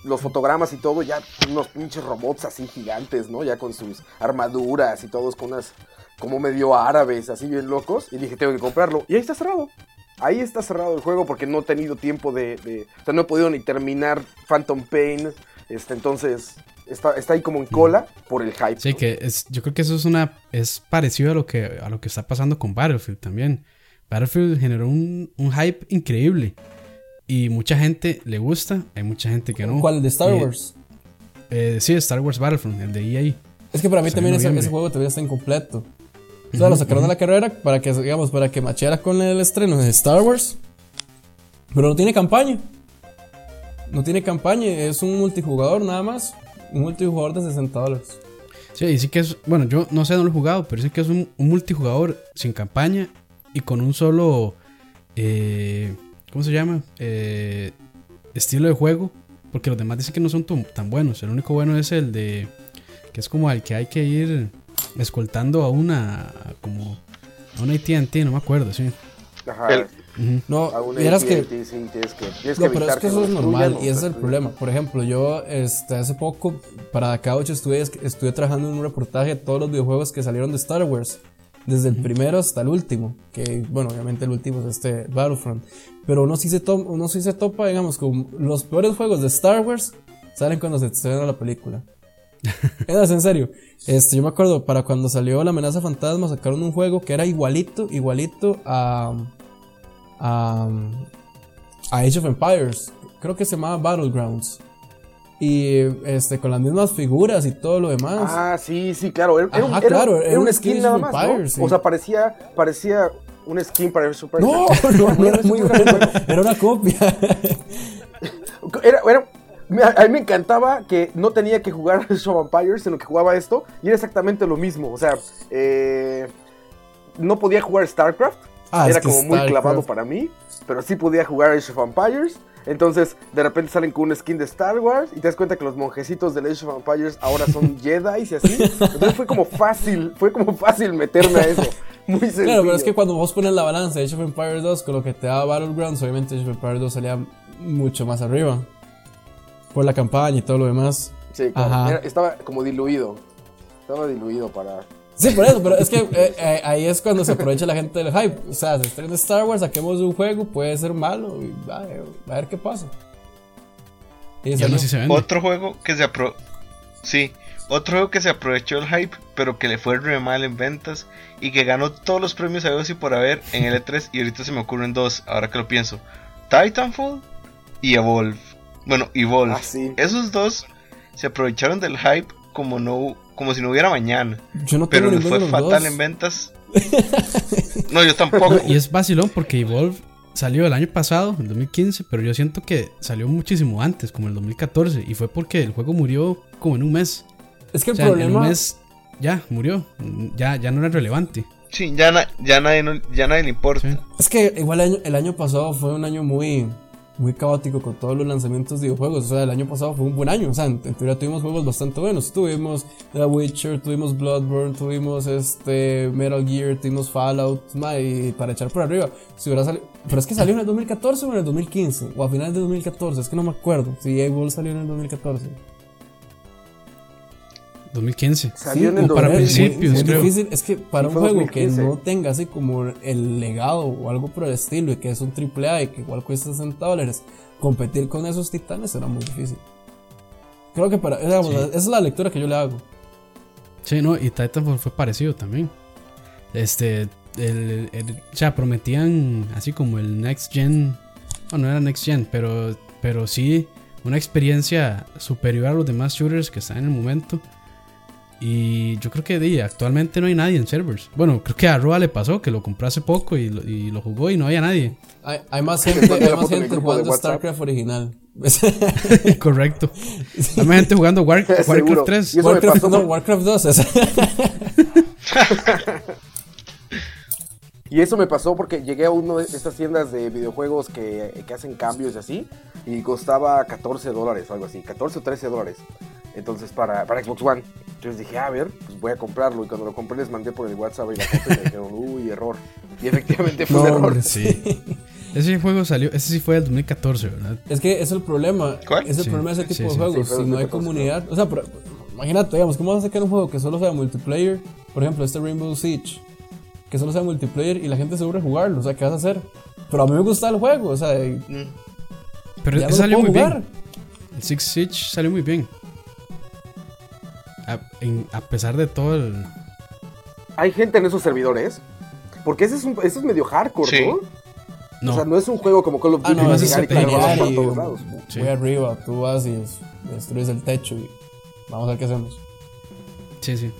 los fotogramas y todo, ya unos pinches robots así gigantes, ¿no? Ya con sus armaduras y todos con unas como medio árabes, así bien locos. Y dije, tengo que comprarlo. Y ahí está cerrado. Ahí está cerrado el juego porque no he tenido tiempo de- O sea, no he podido ni terminar Phantom Pain. Este, entonces, está, está ahí como en cola por el hype. Sí, ¿no? que es, yo creo que eso es una es parecido a lo que a lo que está pasando con Battlefield también. Battlefield generó un, un hype increíble y mucha gente le gusta, hay mucha gente que no. ¿Cuál? ¿El de Star Wars? eh, sí, Star Wars Battlefront, el de EA. Es que para mí salió también en ese, ese juego todavía está incompleto. O sea, lo sacaron de la carrera para que, digamos, para que macheara con el estreno de Star Wars. Pero no tiene campaña. No tiene campaña, es un multijugador nada más. Un multijugador de 60 dólares. Sí, y sí que es. Bueno, yo no sé, no lo he jugado, pero sí que es un, un multijugador sin campaña y con un solo. eh, ¿Cómo se llama? Eh, estilo de juego. Porque los demás dicen que no son tan, buenos. El único bueno es el de. Que es como el que hay que ir escoltando a una. Como. A una ATT, no me acuerdo, sí. Ajá. El- No, vieras que que, No, que pero es evitar que eso es normal y ese es el problema. Por ejemplo, yo este, hace poco para Couch estuve, estuve trabajando en un reportaje de todos los videojuegos que salieron de Star Wars. Desde el primero hasta el último. Que, bueno, obviamente el último es este Battlefront. Pero uno sí se, to- uno sí se topa, digamos, con los peores juegos de Star Wars salen cuando se estrena la película. Es en serio. Este, yo me acuerdo, para cuando salió La amenaza fantasma, sacaron un juego que era igualito, igualito a. a. a Age of Empires. Creo que se llamaba Battlegrounds. Y este, con las mismas figuras y todo lo demás. Ah, sí, sí, claro. Era, Ajá, era- claro, era era un un skin skin nada más, ¿no? Empires, sí. O sea, parecía, parecía un skin para el Super no, no, no era muy Era una copia. Era, era- a mí me encantaba que no tenía que jugar Show Vampires, sino que jugaba esto y era exactamente lo mismo. O sea, eh, no podía jugar StarCraft, Ah, era como muy clavado para mí, pero sí podía jugar Age of Vampires. Entonces, de repente salen con un skin de Star Wars y te das cuenta que los monjecitos de Age of Vampires ahora son Jedi y así. Entonces fue como fácil, fue como fácil meterme a eso. Muy sencillo. Claro, pero es que cuando vos pones la balanza de Age of Empires 2 con lo que te da Battlegrounds, obviamente Age of Empires 2 salía mucho más arriba. Por la campaña y todo lo demás. Sí, claro. Era- estaba como diluido. Estaba diluido para... Sí, por eso, pero es que eh, eh, ahí es cuando se aprovecha la gente del hype. O sea, se estrena Star Wars, saquemos un juego, puede ser malo, y va, a ver qué pasa. Y se vende. Otro juego que se apro Sí, otro juego que se aprovechó el hype, pero que le fue re mal en ventas y que ganó todos los premios a y por haber en el E3 y ahorita se me ocurren dos, ahora que lo pienso. Titanfall y Evolve. Bueno, Evolve. Ah, sí. Esos dos se aprovecharon del hype como no como si no hubiera mañana, Yo no pero tengo les ninguno fue de los fatal dos. en ventas. No, yo tampoco. Y es vacilón porque Evolve salió el año pasado, en 2015, pero yo siento que salió muchísimo antes, como el 2014, y fue porque el juego murió como en un mes. Es que O el sea, en un problema. mes ya murió, ya, ya no era relevante. Sí, ya, na- ya nadie no- ya nadie le importa. Sí. Es que igual el año, el año pasado fue un año muy, muy caótico con todos los lanzamientos de videojuegos. O sea, el año pasado fue un buen año. O sea, en, teoría tuvimos juegos bastante buenos. Tuvimos The Witcher, tuvimos Bloodborne, tuvimos este Metal Gear, tuvimos Fallout, ma, y para echar por arriba. Si hubiera salido, pero es que salió en el 2014 o en el 2015, o a finales de 2014, es que no me acuerdo. Si Evolve salió en el 2014. 2015. Salió en el o para 2000, principios, muy creo. difícil. Es que para un juego que 2015. no tenga así como el legado o algo por el estilo y que es un triple A y que igual cuesta 60 dólares, competir con esos titanes era muy difícil. Creo que para, digamos, Sí. esa es la lectura que yo le hago. Sí, no, y Titanfall fue parecido también. Este, el, el- o sea, prometían así como el Next Gen. Bueno, no era Next Gen, pero, pero sí una experiencia superior a los demás shooters que están en el momento. Y yo creo que actualmente no hay nadie en servers. Bueno, creo que a Roa le pasó que lo compró hace poco y lo, y lo jugó y no había nadie. Hay, hay más gente, hay más gente jugando. StarCraft original. Correcto. Hay más gente jugando War-. Warcraft 3. Y eso me Warcraft, no, Warcraft 2. Y eso me pasó porque llegué a una de estas tiendas de videojuegos que, que hacen cambios y así, y costaba 14 dólares o algo así, 14 o 13 dólares. Entonces, para, para Xbox One. Entonces dije, a ver, pues voy a comprarlo. Y cuando lo compré, les mandé por el WhatsApp y la y me dijeron, uy, error. Y efectivamente fue No, un error. hombre, Sí. Ese juego salió, ese sí fue el 2014, ¿verdad? Es que es el problema. ¿Cuál? Es el Sí, problema de ese tipo sí, de sí. juegos. Si no hay 2014, comunidad. O sea, pero, imagínate, digamos, ¿cómo vas a sacar un juego que solo sea multiplayer? Por ejemplo, este Rainbow Siege. Que solo sea multiplayer y la gente se aburre jugarlo. O sea, ¿qué vas a hacer? Pero a mí me gusta el juego. O sea. Pero ya no salió muy jugar. bien. El Six Siege salió muy bien. A, en- a pesar de todo el. Hay gente en esos servidores. Porque ese es, un, ese es medio hardcore, Sí. ¿no? No, O sea, no es un juego como Call of Ah, Duty no, más de es y y por todos lados. Sí. voy arriba, tú vas y des- destruyes el techo y vamos a ver qué hacemos. sí, sí.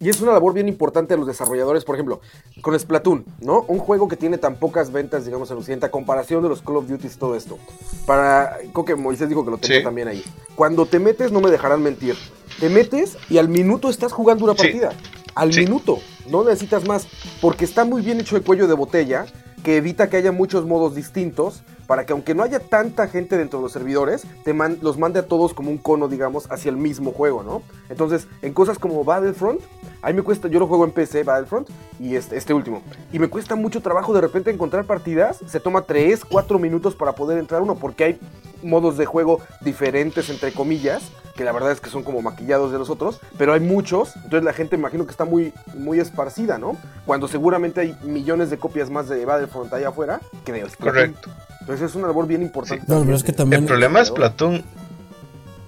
Y es una labor bien importante de los desarrolladores, por ejemplo, con Splatoon, ¿no? Un juego que tiene tan pocas ventas, digamos, en Occidente, a comparación de los Call of Duty y todo esto. Para, creo que Moisés dijo que lo tenía Sí. también ahí. Cuando te metes, no me dejarán mentir. Te metes y al minuto estás jugando una Sí. partida. Al Sí. minuto. No necesitas más. Porque está muy bien hecho el cuello de botella que evita que haya muchos modos distintos para que aunque no haya tanta gente dentro de los servidores, te man- los mande a todos como un cono, digamos, hacia el mismo juego, ¿no? Entonces, en cosas como Battlefront, a mí me cuesta, yo lo juego en PC, Battlefront, y este, este último, y me cuesta mucho trabajo de repente encontrar partidas, se toma 3, 4 minutos para poder entrar uno, porque hay modos de juego diferentes, entre comillas, que la verdad es que son como maquillados de los otros, pero hay muchos, entonces la gente imagino que está muy, muy esparcida, ¿no? Cuando seguramente hay millones de copias más de Battlefront allá afuera que de. Correcto. Entonces es una labor bien importante. No, pero es que también- El problema es Splatoon.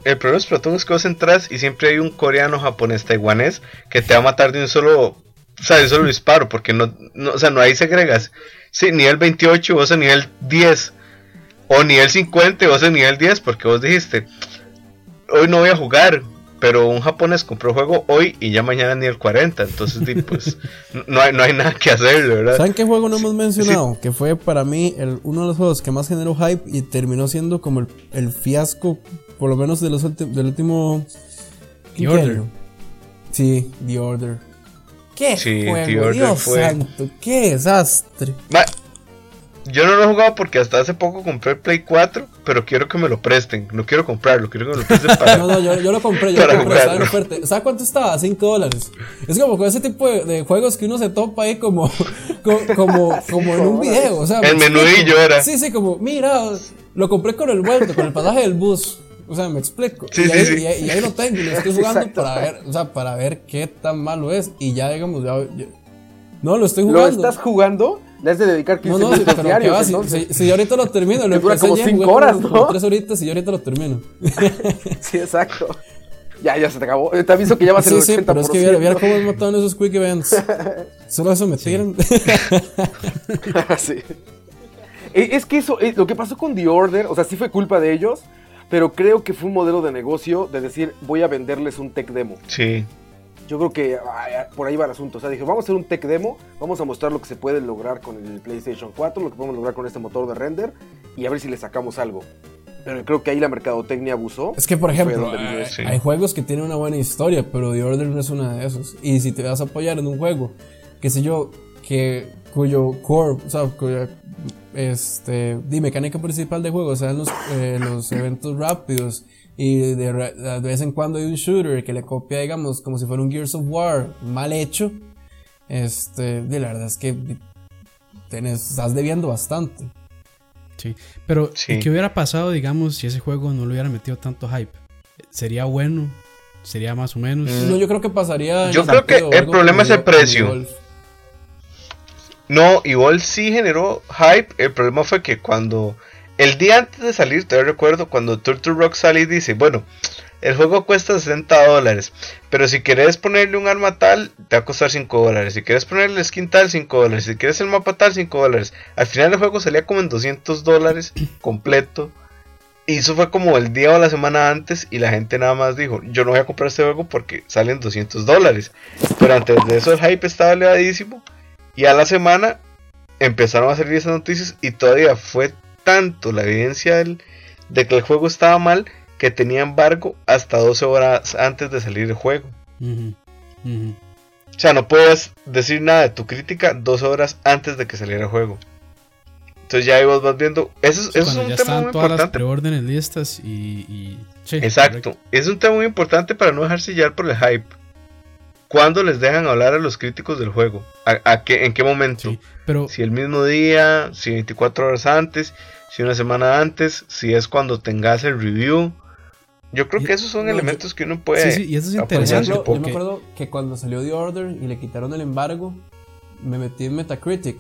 El problema es Splatoon es que vos entras y siempre hay un coreano, japonés, taiwanés que te va a matar de un solo, o sea, de un solo disparo, porque no, no, o sea, no hay segregas. Sí, nivel 28, vos a nivel 10, o nivel 50, vos a nivel 10, porque vos dijiste, hoy no voy a jugar, pero un japonés compró juego hoy y ya mañana nivel 40, entonces, di, pues, no hay, no hay nada que hacer, ¿verdad? ¿Saben qué juego no hemos mencionado? Que fue para mí el- uno de los juegos que más generó hype y terminó siendo como el, el fiasco, por lo menos de los del último. The ¿qué Order. año? Sí, The Order. ¿Qué Sí, juego? The Order Dios fue- santo, qué desastre. Ma, yo no lo he jugado porque hasta hace poco compré el Play 4, pero quiero que me lo presten. No quiero comprarlo, quiero que me lo presten para. No, no, yo, yo lo compré, yo Para lo compré, estaba en oferta. ¿Sabes cuánto estaba? 5 dólares. Es como con ese tipo de, de juegos que uno se topa ahí como, co- como, como en un video. O sea, El me explico. menudillo era. Sí, sí, como, mira, lo compré con el vuelto, con el pasaje del bus. O sea, me explico. Sí, y, sí, ahí, sí. y ahí- y ahí lo tengo y lo estoy jugando Exacto. para ver, o sea, para ver qué tan malo es. Y ya, digamos, ya, ya- no, lo estoy ¿Lo jugando. estás jugando? Le has de dedicar 15 no, no, minutos pero diarios, ¿qué va? Si, entonces. si- si yo ahorita lo termino, lo dura como ya, cinco jugué horas, como- ¿no? como tres horitas y yo ahorita lo termino. Sí, exacto. Ya, ya se te acabó. Te aviso que ya va a ser Sí, el sí, 80%. pero es que viera, viera cómo me mataron esos quick events. Solo eso me tiran. Sí. Eh, Es que eso, eh, lo que pasó con The Order, o sea, sí fue culpa de ellos, pero creo que fue un modelo de negocio de decir, voy a venderles un tech demo. Sí. Yo creo que ay, por ahí va el asunto. O sea, dije, vamos a hacer un tech demo, vamos a mostrar lo que se puede lograr con el PlayStation 4, lo que podemos lograr con este motor de render, y a ver si le sacamos algo. Pero creo que ahí la mercadotecnia abusó. Es que, por ejemplo, hay. Sí. hay juegos que tienen una buena historia, pero The Order no es una de esos. Y si te vas a apoyar en un juego, qué sé yo, que cuyo core, o sea, cuya este, di, mecánica principal de juego sean los, eh, los eventos rápidos y de, re- de vez en cuando hay un shooter que le copia, digamos, como si fuera un Gears of War mal hecho, este, di, la verdad es que tenés, estás debiendo bastante. Sí. Pero, Sí. ¿y ¿qué hubiera pasado, digamos, si ese juego no le hubiera metido tanto hype? ¿Sería bueno? ¿Sería más o menos? Mm. No, yo creo que pasaría. Yo creo que el problema es el precio. No, igual sí generó hype. El problema fue que cuando. El día antes de salir, todavía recuerdo cuando Turtle Rock sale y dice: Bueno, el juego cuesta 60 dólares. Pero si quieres ponerle un arma tal, te va a costar 5 dólares. Si quieres ponerle skin tal, 5 dólares. Si quieres el mapa tal, 5 dólares. Al final el juego salía como en 200 dólares completo. Y eso fue como el día o la semana antes. Y la gente nada más dijo: Yo no voy a comprar este juego porque salen 200 dólares. Pero antes de eso el hype estaba elevadísimo. Y a la semana empezaron a salir esas noticias y todavía fue tanto la evidencia del- de que el juego estaba mal que tenía embargo hasta 12 horas antes de salir el juego. O sea, no puedes decir nada de tu crítica 12 horas antes de que saliera el juego. Entonces ya ahí vos vas viendo. Eso, es- eso es Cuando un ya tema muy todas las importante. preórdenes listas y. y sí, Exacto. correcto. Es un tema muy importante para no dejarse llevar por el hype. ¿Cuándo les dejan hablar a los críticos del juego? ¿A, a qué, ¿En qué momento? Sí, pero Si el mismo día, si 24 horas antes, si una semana antes, si es cuando tengas el review. Yo creo Y- que esos son no, yo- elementos que uno puede. Sí, sí, y eso es interesante yo me acuerdo que cuando salió The Order y le quitaron el embargo, me metí en Metacritic.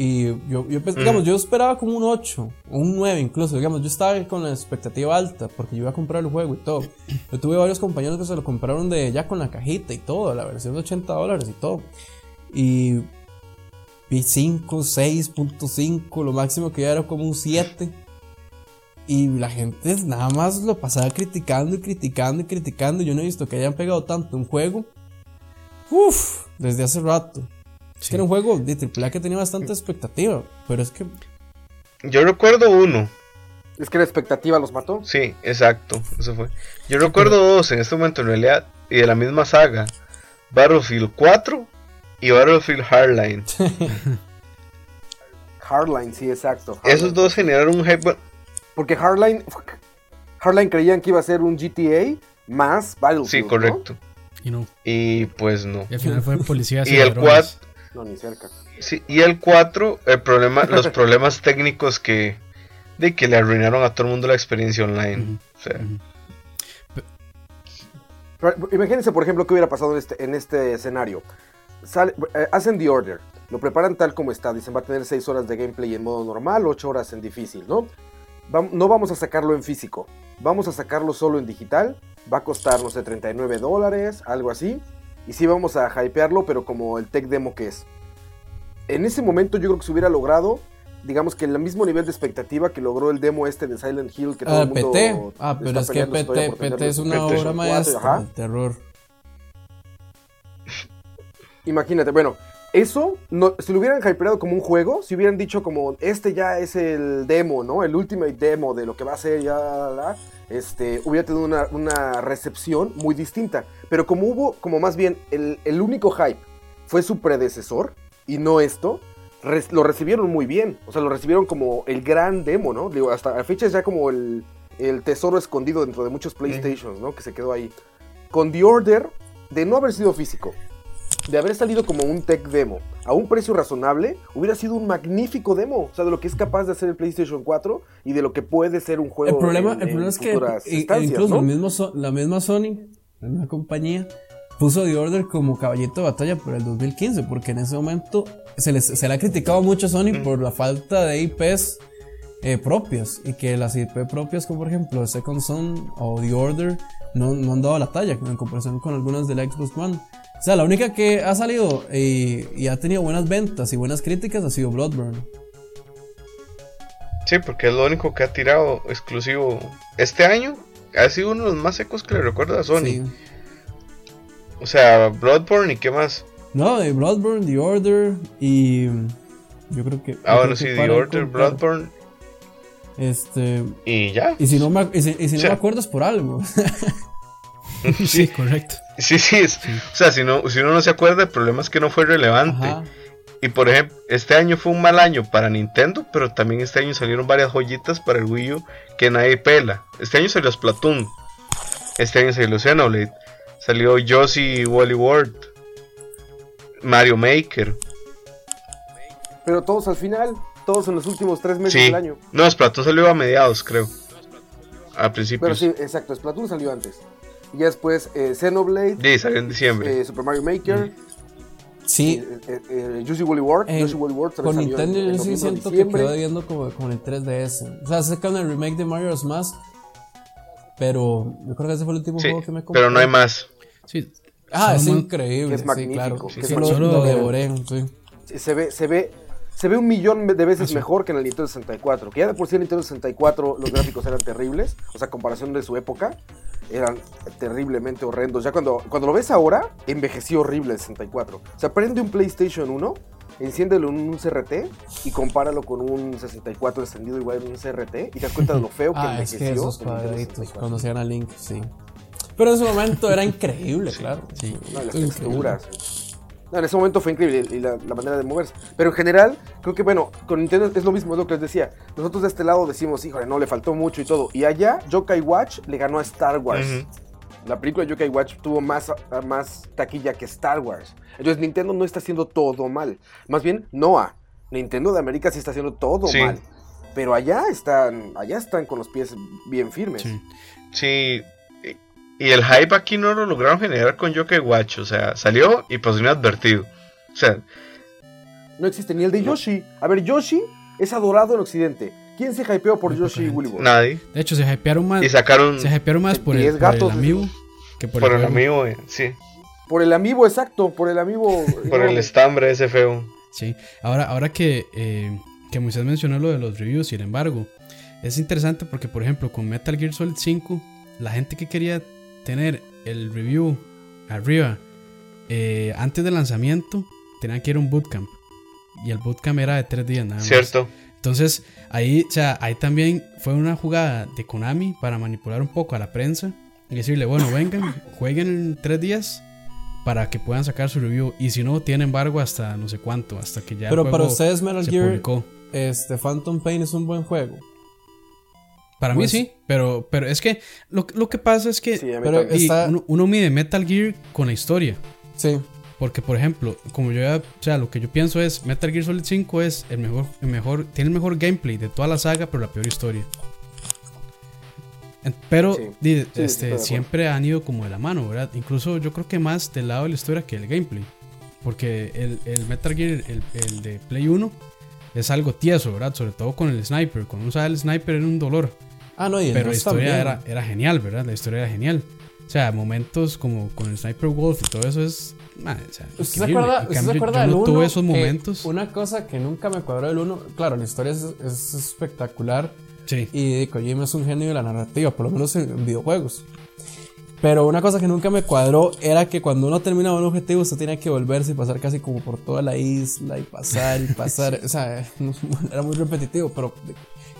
Y yo, yo pens- Mm. digamos, yo esperaba como un 8, o un 9 incluso. Digamos, yo estaba con la expectativa alta porque yo iba a comprar el juego y todo. Yo tuve varios compañeros que se lo compraron de ya con la cajita y todo, la versión de 80 dólares y todo. Y 5, 6.5, lo máximo que ya era como un 7. Y la gente nada más lo pasaba criticando y criticando y criticando. Yo no he visto que hayan pegado tanto un juego Uf, desde hace rato. Es que era un juego de AAA que tenía bastante expectativa, pero es que Yo recuerdo uno. Es que la expectativa los mató. Sí, exacto. Eso fue. Yo recuerdo dos en este momento en realidad. Y de la misma saga. Battlefield 4 y Battlefield Hardline. Hardline, sí, exacto. Esos dos generaron un hype. Porque Hardline, Hardline creían que iba a ser un GTA más Battlefield. Sí, ¿no? correcto. Y no. Y pues no. Y al final fue policías Y el ladrones. 4. No, ni cerca. Sí, y el 4, el problema, los problemas técnicos que, de que le arruinaron a todo el mundo la experiencia online. O sea, Ujú. Pero, Imagínense, por ejemplo, qué hubiera pasado en este, en este escenario. Sale- eh, hacen The Order, lo preparan tal como está. Dicen, va a tener 6 horas de gameplay en modo normal, 8 horas en difícil, ¿no? No vamos a sacarlo en físico, vamos a sacarlo solo en digital. Va a costar, no sé, 39 dólares, algo así. Y sí vamos a hypearlo, pero como el tech demo que es. En ese momento yo creo que se hubiera logrado, digamos que el mismo nivel de expectativa que logró el demo este de Silent Hill que todo Ah, el mundo PT. Ah, pero es que PT, PT es una PT. obra maestra terror. Imagínate, bueno, eso, no, si lo hubieran hypeado como un juego, si hubieran dicho como, este ya es el demo, ¿no? El ultimate demo de lo que va a ser ya, la, la, la, este, hubiera tenido una, una recepción muy distinta. Pero como hubo, como más bien, el, el único hype fue su predecesor y no esto, res- lo recibieron muy bien. O sea, lo recibieron como el gran demo, ¿no? Digo, hasta a fecha es ya como el, el tesoro escondido dentro de muchos PlayStations, ¿no? Que se quedó ahí. Con The Order, de no haber sido físico, de haber salido como un tech demo a un precio razonable, hubiera sido un magnífico demo. O sea, de lo que es capaz de hacer el PlayStation 4 y de lo que puede ser un juego. El problema, en- el en problema es que incluso ¿no? el mismo So- la misma Sony, la misma compañía, puso The Order como caballito de batalla por el 2015, porque en ese momento se, les, se le ha criticado mucho a Sony por la falta de IPs eh, propias y que las IP propias, como por ejemplo Second Son o The Order, no, no han dado la talla en comparación con algunas de la Xbox One. O sea, la única que ha salido y, y ha tenido buenas ventas y buenas críticas ha sido Bloodborne. sí, porque es lo único que ha tirado exclusivo este año. Ha sido uno de los más secos que le recuerdo a Sony. Sí. O sea, Bloodborne y qué más. No, de Bloodborne, The Order y. Yo creo que. Ah, bueno, sí, The Order. Bloodborne Este. y ya. Y si no me, y si, y si no O sea- me acuerdo es por algo. Sí, correcto. Sí, sí, es- o sea, si, no, si uno no se acuerda, el problema es que no fue relevante. Ajá. Y por ejemplo, este año fue un mal año para Nintendo, pero también este año salieron varias joyitas para el Wii U que nadie pela. Este año salió Splatoon, este año salió Xenoblade, salió Yoshi Wally World, Mario Maker. Pero todos al final, todos en los últimos tres meses Sí, del año. no, Splatoon salió a mediados, creo. A Pero principios. sí, exacto, Splatoon salió antes. Y ya después eh, Xenoblade, Sí, salió en diciembre. eh, Super Mario Maker, Sí. eh, eh, eh, Yoshi Woolly World. eh, World también con salió Nintendo en- en yo sí siento que quedó debiendo como con el 3DS. O sea, sacan el remake de Mario's Mask. Pero yo creo que ese fue el último Sí, juego que me compré. pero no hay más. Sí. Ah, es mon- increíble. Es sí, magnífico, claro. que Sí, es lo, lo devoré, sí. se ve, se ve, se ve un millón de veces mejor que en el Nintendo 64. Que ya de por sí en el Nintendo 64 los gráficos eran terribles. O sea, comparación de su época, eran terriblemente horrendos. Ya cuando, cuando lo ves ahora, envejeció horrible el 64. O sea, prende un PlayStation 1, enciéndelo en un CRT y compáralo con un 64 encendido igual en un CRT y te das cuenta de lo feo que Ah, es envejeció. que esos el Nintendo cuadraditos, 64. cuando hacían a Link, sí. Pero en ese momento era increíble, claro. Sí. No, las Increíble. texturas. No, en ese momento fue increíble y la, la manera de moverse. Pero en general, creo que bueno, con Nintendo es lo mismo, es lo que les decía. Nosotros de este lado decimos, híjole, no, le faltó mucho y todo. Y allá, Yokai Watch le ganó a Star Wars. La película de Yokai Watch tuvo más, más taquilla que Star Wars. Entonces Nintendo no está haciendo todo mal. Más bien, Noah. Nintendo de América sí está haciendo todo Sí. mal. Pero allá están, allá están con los pies bien firmes. Sí. Sí. Y- el hype aquí no lo lograron generar con Yokai Watch. O sea, salió y pasó inadvertido. O sea, No existe ni el de Yoshi. A ver, Yoshi es adorado en Occidente. ¿Quién se hypeó por Yoshi y poca Willy Wonka? nadie. De hecho, se hypearon más. Y sacaron Se hypearon más por el, por gatos, el amiibo que por, por el juego. amigo, eh, sí. Por el amiibo, exacto, por el amiibo. Por el estambre ese feo. Sí, ahora, ahora que, eh, que Moisés mencionó lo de los reviews el embargo, es interesante porque, por ejemplo, con Metal Gear Solid 5, la gente que quería tener el review arriba eh, antes del lanzamiento tenían que ir a un bootcamp. Y el bootcamp era de tres días nada más. Cierto. Entonces, ahí, o sea, ahí también fue una jugada de Konami para manipular un poco a la prensa y decirle, bueno, vengan, jueguen en tres días para que puedan sacar su review. Y si no, tiene embargo hasta no sé cuánto, hasta que ya. el Pero para juego ustedes Metal se Gear, publicó. este Phantom Pain es un buen juego. Para mí sí, pero, pero es que lo, lo que pasa es que Sí, Pero está- uno, uno mide Metal Gear con la historia. Sí. Porque, por ejemplo, como yo ya, o sea, lo que yo pienso es, Metal Gear Solid 5 es el mejor, el mejor, tiene el mejor gameplay de toda la saga, pero la peor historia. Pero Sí. este, siempre han ido como de la mano, ¿verdad? Incluso yo creo que más del lado de la historia que el gameplay. Porque el, el Metal Gear, el, el de Play 1, es algo tieso, ¿verdad? Sobre todo con el sniper. Cuando uno usaba el sniper era un dolor. Ah, no, y Pero la 2 historia era, era genial, ¿verdad? La historia era genial. O sea, momentos como con el Sniper Wolf y todo eso es. man, o sea, ¿Usted se acuerda, En usted se cambio, acuerda del no 1? tuve esos momentos. Una cosa que nunca me cuadró del 1, claro, la historia es, es espectacular Sí. y Kojima es un genio de la narrativa, por lo menos en videojuegos. Pero una cosa que nunca me cuadró era que cuando uno terminaba un objetivo, usted tenía que volverse y pasar casi como por toda la isla y pasar y pasar. o sea, era muy repetitivo, pero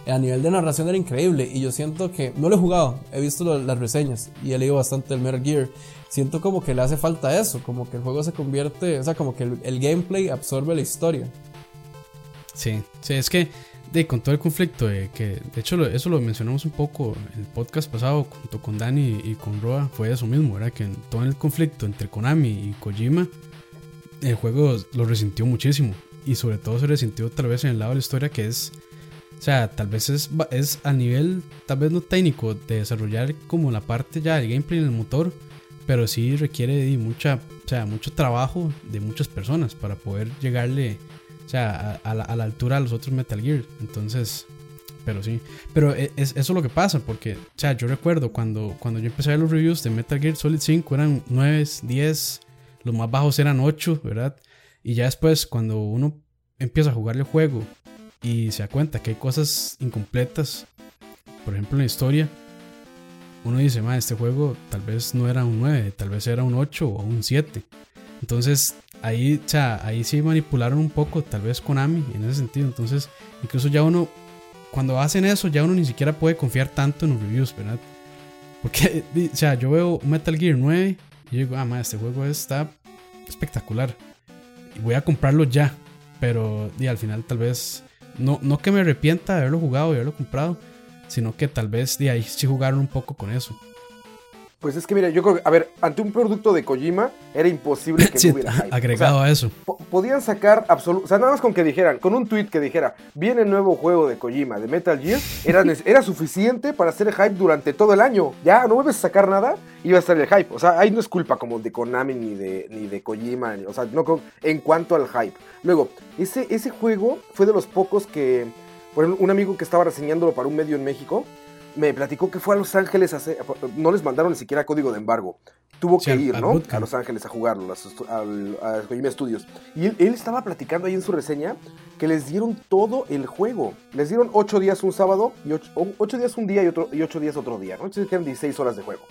a nivel de narración era increíble. Y yo siento que, no lo he jugado, he visto lo- las reseñas y he leído bastante el Metal Gear. Siento como que le hace falta eso, como que el juego se convierte, o sea, como que el, el gameplay absorbe la historia. Sí, sí, es que de, con todo el conflicto, de que de hecho lo- eso lo mencionamos un poco en el podcast pasado junto con Dani y con Roa, fue eso mismo, ¿verdad? Que en todo el conflicto entre Konami y Kojima, el juego lo resintió muchísimo y sobre todo se resintió tal vez en el lado de la historia que es, o sea, tal vez es, es a nivel, tal vez no técnico, de desarrollar como la parte ya del gameplay en el motor, pero sí requiere de mucha, o sea, mucho trabajo de muchas personas para poder llegarle o sea, a, a la, a la altura de los otros Metal Gear. Entonces, pero sí. Pero e- es, eso es lo que pasa, porque, o sea, yo recuerdo cuando, cuando yo empecé a ver los reviews de Metal Gear Solid 5, eran 9, 10, los más bajos eran 8, ¿verdad? Y ya después, cuando uno empieza a jugarle el juego y se da cuenta que hay cosas incompletas, por ejemplo en la historia, uno dice, ma, este juego tal vez no era un 9, tal vez era un 8 o un 7. Entonces, ahí, o ahí sí manipularon un poco, tal vez Konami en ese sentido. Entonces, incluso ya uno, cuando hacen eso, ya uno ni siquiera puede confiar tanto en los reviews, ¿verdad? Porque, o sea, yo veo Metal Gear 9 y yo digo, ah, ma, este juego está espectacular. Y voy a comprarlo ya. Pero, di, al final, tal vez, no, no que me arrepienta de haberlo jugado y haberlo comprado, sino que tal vez de ahí sí jugaron un poco con eso. Pues es que mira, yo creo que, a ver, ante un producto de Kojima era imposible que Sí, no hubiera hype. O sea, agregado a eso. po- podían sacar absoluto, o sea, nada más con que dijeran, con un tweet que dijera, viene el nuevo juego de Kojima, de Metal Gear, era, suficiente para hacer hype durante todo el año. Ya, no vuelves a sacar nada, iba a estar el hype. O sea, ahí no es culpa como de Konami ni de, ni de Kojima, ni- o sea, no con- en cuanto al hype. Luego, ese, ese juego fue de los pocos que, por ejemplo, un amigo que estaba reseñándolo para un medio en México, me platicó que fue a Los Ángeles a no les mandaron ni siquiera código de embargo. Tuvo Sí, que ir, ¿no? bootcamp. A Los Ángeles a jugarlo, a, a Studios. Y él, él estaba platicando ahí en su reseña que les dieron todo el juego. Les dieron ocho días un sábado, y ocho, o- ocho días un día y, otro, y ocho días otro día, ¿no? Entonces quedan 16 horas de juego.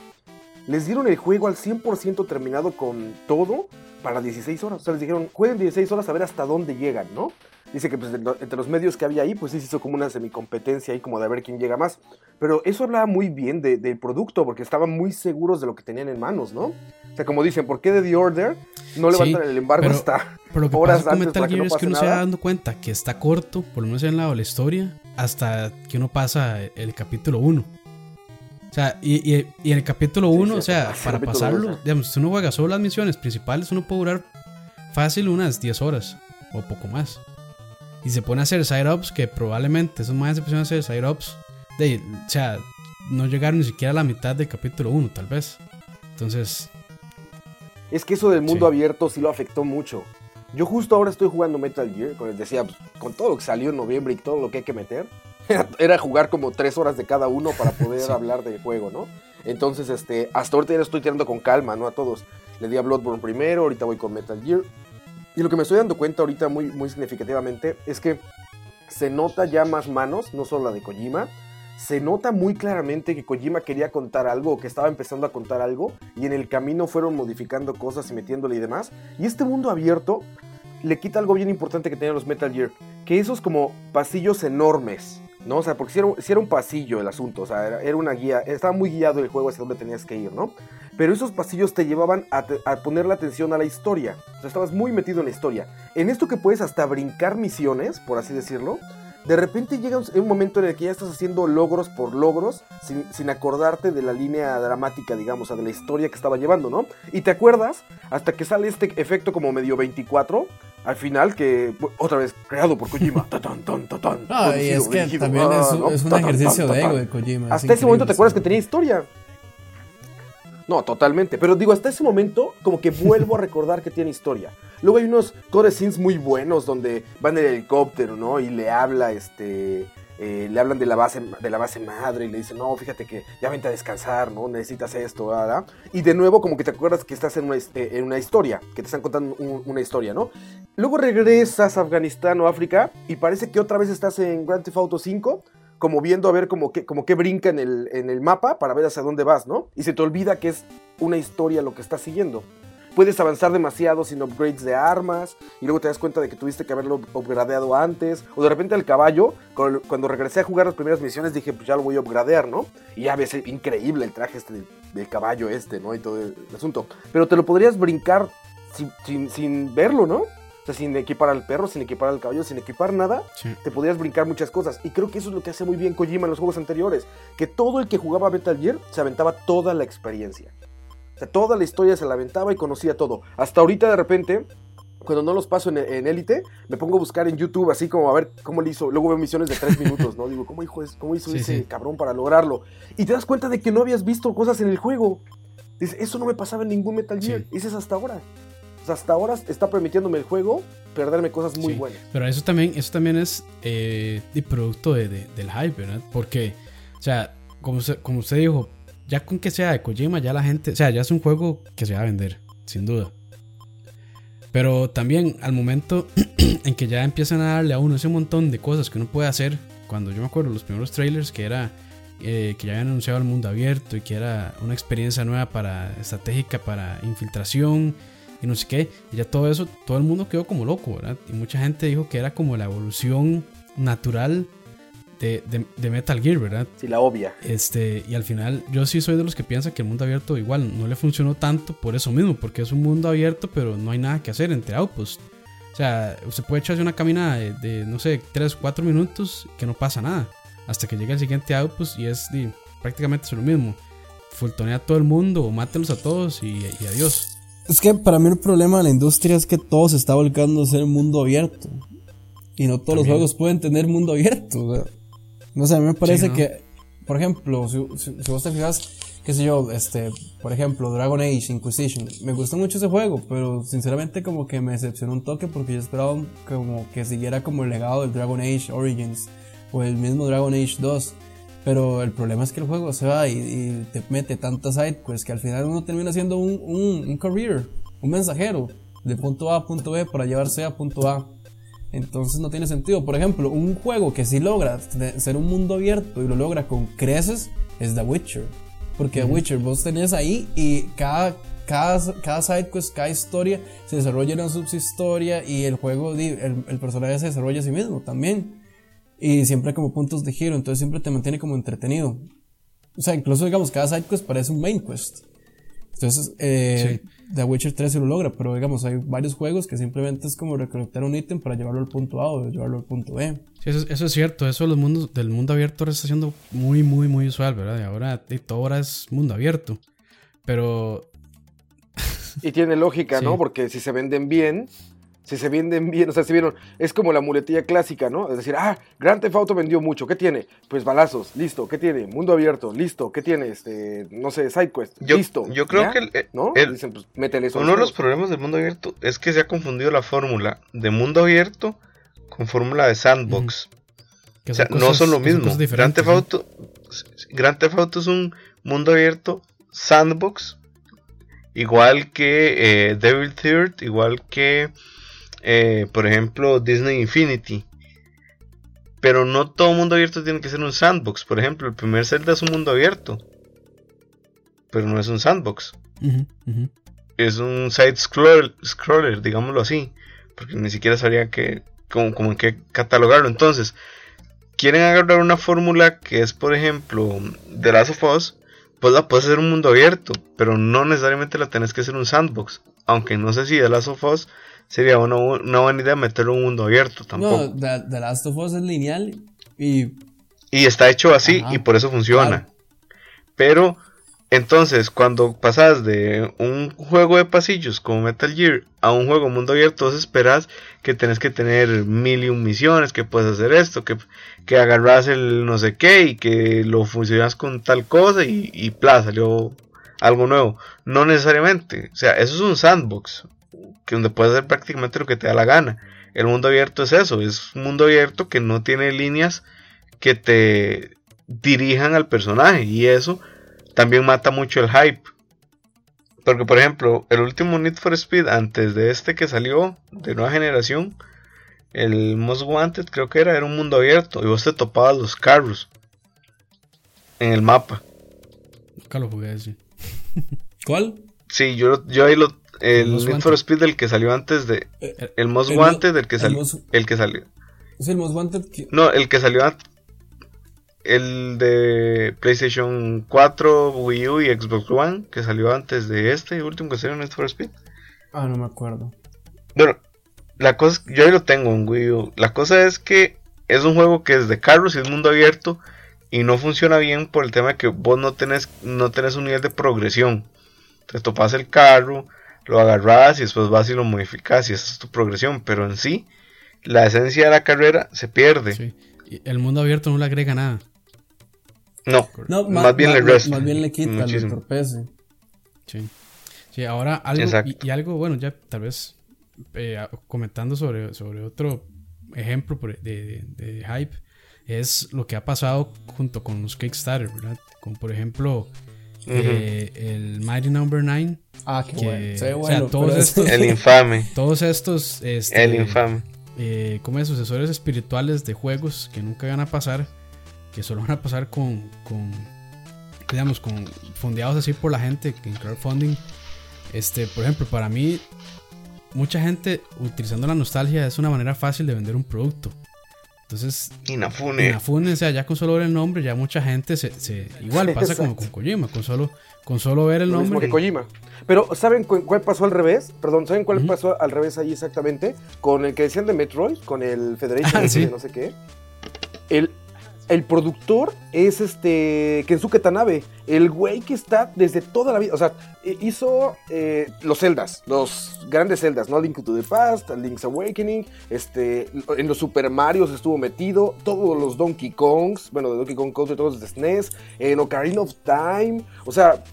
Les dieron el juego al 100% terminado con todo para 16 horas. O sea, les dijeron, jueguen 16 horas a ver hasta dónde llegan, ¿no? Dice que pues, entre los medios que había ahí, pues sí se hizo como una semicompetencia ahí, como de a ver quién llega más. Pero eso hablaba muy bien de- del producto, porque estaban muy seguros de lo que tenían en manos, ¿no? O sea, como dicen, ¿por qué de The Order no Sí, levantan el embargo pero- hasta Pero lo que horas pasa antes para que es que uno se va dando cuenta que está corto, por lo menos en la historia, hasta que uno pasa el capítulo 1. O sea, y, y- y en el capítulo Sí, 1, sí, o sea, sí, para pasarlo, dos, digamos, si uno juega solo las misiones principales, uno puede durar fácil unas 10 horas o poco más. Y se pone a hacer side-ups que probablemente esos más se pusieron a hacer side-ups. De, o sea, no llegaron ni siquiera a la mitad del capítulo 1, tal vez. Entonces, Es que eso del mundo Sí. abierto sí lo afectó mucho. Yo justo ahora estoy jugando Metal Gear, como les decía, pues, con todo lo que salió en noviembre y todo lo que hay que meter, era, era jugar como tres horas de cada uno para poder Sí. hablar del juego, ¿no? Entonces, este, hasta ahorita ya lo estoy tirando con calma, ¿no? A todos. Le di a Bloodborne primero, ahorita voy con Metal Gear. Y lo que me estoy dando cuenta ahorita muy, muy significativamente es que se nota ya más manos, no solo la de Kojima, se nota muy claramente que Kojima quería contar algo que estaba empezando a contar algo y en el camino fueron modificando cosas y metiéndole y demás. Y este mundo abierto le quita algo bien importante que tenían los Metal Gear, que esos como pasillos enormes, ¿no? O sea, porque si era, un pasillo el asunto, o sea, era, era, una guía, estaba muy guiado el juego hacia dónde tenías que ir, ¿no? Pero esos pasillos te llevaban a, a poner la atención a la historia, o sea, estabas muy metido en la historia. En esto que puedes hasta brincar misiones, por así decirlo, de repente llega un momento en el que ya estás haciendo logros por logros sin, sin, acordarte de la línea dramática, digamos, o sea, de la historia que estaba llevando, ¿no? Y te acuerdas hasta que sale este efecto como medio 24. Al final, que otra vez creado por Kojima. tatán, tatán, no, y es que también es, un ejercicio de ego de Kojima. Hasta ese momento te acuerdas que tenía historia. No, totalmente. Pero digo, hasta ese momento, como que vuelvo a recordar que tiene historia. Luego hay unos core scenes muy buenos donde van en el helicóptero, ¿no? Y le habla, este. Eh, le hablan de la, base, de la base madre y le dicen, no, fíjate que ya vente a descansar, ¿no? Necesitas esto, ¿verdad? Y de nuevo como que te acuerdas que estás en una, en una historia, que te están contando un, una historia, ¿no? Luego regresas a Afganistán o África y parece que otra vez estás en Grand Theft Auto 5, como viendo a ver como que, como que brinca en el, en el mapa para ver hacia dónde vas, ¿no? Y se te olvida que es una historia lo que estás siguiendo puedes avanzar demasiado sin upgrades de armas y luego te das cuenta de que tuviste que haberlo upgradeado antes. O de repente el caballo, cuando regresé a jugar las primeras misiones dije, pues ya lo voy a upgradear, ¿no? Y ya ves increíble el traje este del, caballo este, ¿no? Y todo el, asunto. Pero te lo podrías brincar sin, sin, sin verlo, ¿no? O sea, sin equipar al perro, sin equipar al caballo, sin equipar nada, sí. te podrías brincar muchas cosas. Y creo que eso es lo que hace muy bien Kojima en los juegos anteriores. Que todo el que jugaba Metal Gear se aventaba toda la experiencia. O sea, toda la historia se la aventaba y conocía todo. Hasta ahorita de repente, cuando no los paso en Élite, me pongo a buscar en YouTube así como a ver cómo le hizo. Luego veo misiones de tres minutos, ¿no? Digo, ¿cómo, hijo, cómo hizo sí, ese sí. cabrón para lograrlo? Y te das cuenta de que no habías visto cosas en el juego. Dices, eso no me pasaba en ningún Metal Gear. Sí. Ese es hasta ahora. Hasta ahora está permitiéndome el juego perderme cosas muy buenas. Pero eso también, eso también es eh, producto de, de, del hype, ¿verdad? Porque, o sea, como, se, como usted dijo, ya con que sea de Kojima, ya la gente, o sea, ya es un juego que se va a vender, sin duda. Pero también al momento en que ya empiezan a darle a uno ese montón de cosas que uno puede hacer, cuando yo me acuerdo los primeros trailers que era eh, que ya habían anunciado el mundo abierto y que era una experiencia nueva para estratégica para infiltración y no sé qué, y ya todo eso, todo el mundo quedó como loco, ¿verdad? Y mucha gente dijo que era como la evolución natural de, de, de, Metal Gear, ¿verdad? Sí, la obvia. Este, y al final yo sí soy de los que piensa que el mundo abierto igual no le funcionó tanto por eso mismo, porque es un mundo abierto, pero no hay nada que hacer entre outposts. O sea, usted puede echarse una caminada de, de no sé, 3, 4 minutos que no pasa nada, hasta que llegue el siguiente outpost y es de, prácticamente es lo mismo. Fultonea a todo el mundo o mátenlos a todos y, y adiós. Es que para mí el problema de la industria es que todo se está volcando a ser mundo abierto. Y no todos También. los juegos pueden tener mundo abierto. O sea, no sé, a mí me parece sí, ¿no? que, por ejemplo, si, si, si, vos te fijas, qué sé yo, este, por ejemplo, Dragon Age Inquisition, me gustó mucho ese juego, pero sinceramente como que me decepcionó un toque porque yo esperaba como que siguiera como el legado del Dragon Age Origins o el mismo Dragon Age 2. Pero el problema es que el juego se va y, y te mete tantas sidequests que al final uno termina siendo un, un, un career, un mensajero de punto A a punto B para llevarse a punto A. Entonces no tiene sentido. Por ejemplo, un juego que sí logra ser un mundo abierto y lo logra con creces es The Witcher. Porque The Witcher vos tenés ahí y cada, cada, cada sidequest, cada historia se desarrolla en una subhistoria y el juego, el, el personaje se desarrolla a sí mismo también. Y siempre hay como puntos de giro, entonces siempre te mantiene como entretenido. O sea, incluso digamos, cada sidequest parece un main quest. Entonces, eh, sí. The Witcher 3 se lo logra, pero digamos, hay varios juegos que simplemente es como recolectar un ítem para llevarlo al punto A o llevarlo al punto B. Sí, eso, eso es cierto, eso los mundos, del mundo abierto ahora está siendo muy, muy, muy usual, ¿verdad? Y ahora y todo ahora es mundo abierto. Pero. y tiene lógica, sí. ¿no? Porque si se venden bien, si se venden bien, o sea, si vieron, es como la muletilla clásica, ¿no? Es decir, ah, Grand Theft Auto vendió mucho, ¿qué tiene? Pues balazos, listo, ¿qué tiene? Mundo abierto, listo, ¿qué tiene? Este, no sé, SideQuest, listo. Yo creo ¿Ya? que el, eh, ¿no? El, Dicen, pues, métele eso uno de los problemas del mundo abierto es que se ha confundido la fórmula de mundo abierto con fórmula de sandbox. Mm. O sea, cosas, no son lo mismo. Son Grand, Theft Auto, Grand Theft Auto es un mundo abierto sandbox, igual que eh, Devil Third, igual que eh, por ejemplo, Disney Infinity. Pero no todo mundo abierto tiene que ser un sandbox. Por ejemplo, el primer Zelda es un mundo abierto. Pero no es un sandbox. Es un side scroller, scroller digámoslo así. Porque ni siquiera sabría que, como, como en qué catalogarlo. Entonces, quieren agarrar una fórmula que es, por ejemplo, The Last of Us. Pues la puedes hacer un mundo abierto. Pero no necesariamente la tenés que hacer un sandbox. Aunque no sé si The Last of Us sería una, bu- una buena idea meterlo en un mundo abierto tampoco. No, The, The Last of Us es lineal y Y está hecho así Ajá, y por eso funciona. claro. Pero entonces cuando pasas de un juego de pasillos como Metal Gear a un juego mundo abierto, vos esperas que tenés que tener mil y un misiones, que puedes hacer esto, que, que agarras el no sé qué y que lo funcionas con tal cosa y, y pla, salió algo nuevo. No necesariamente. O sea, eso es un sandbox. Que donde puedes hacer prácticamente lo que te da la gana. El mundo abierto es eso. Es un mundo abierto que no tiene líneas que te dirijan al personaje. Y eso también mata mucho el hype. Porque, por ejemplo, el último Need for Speed, antes de este que salió, de nueva generación, el Most Wanted, creo que era, era un mundo abierto. Y vos te topabas los carros en el mapa. Nunca lo jugué. ¿cuál? Sí, yo, yo ahí lo. El Most Need for. Speed, el que salió antes de. Eh, El Most el Wanted, Mo- el que el salió. El que salió. Es el Most Wanted que No, el que salió antes. El de PlayStation 4, Wii U y Xbox One, que salió antes de este último que salió en Need for Speed. Ah, no me acuerdo. Bueno, la cosa, yo ahí lo tengo en Wii U. La cosa es que es un juego que es de carros y es mundo abierto y no funciona bien por el tema de que vos no tenés, no tenés un nivel de progresión. Te topas el carro, lo agarras y después vas y lo modificas y esa es tu progresión. Pero en sí, la esencia de la carrera se pierde. Sí. Y el mundo abierto no le agrega nada. No, No, más, bien le resta. Más bien le quita, le entorpece. Sí. Sí, ahora algo. Y, y algo, bueno, ya tal vez eh, comentando sobre, sobre otro ejemplo de- de hype, es lo que ha pasado junto con los Kickstarter, ¿verdad? Como por ejemplo eh, el Mighty Number 9. Ah, qué Que, bueno. Se ve o sea, bueno. todos estos- El infame. Todos estos. Este, El infame. eh, como es, sucesores espirituales de juegos que nunca van a pasar, que solo van a pasar con, con digamos, con fondeados así por la gente en crowdfunding. Este, por ejemplo, para mí, mucha gente utilizando la nostalgia es una manera fácil de vender un producto. Entonces, Inafune. Inafune, o sea, ya con solo ver el nombre, ya mucha gente se, se- igual pasa como con Kojima, con solo, con solo ver el Lo mismo nombre. que Kojima. Pero, ¿saben cu- cuál pasó al revés? Perdón, ¿saben cuál pasó al revés ahí exactamente? Con el que decían de Metroid, con el Federation Ah, sí. de no sé qué. El, el productor es este Kensuke Tanabe, el güey que está desde toda la vida. O sea, eh, hizo eh, los Zeldas, los grandes Zeldas, ¿no? Link to the Past, Link's Awakening, este, en los Super Marios estuvo metido, todos los Donkey Kongs, bueno, de Donkey Kong Country, todos los de SNES, en Ocarina of Time, o sea,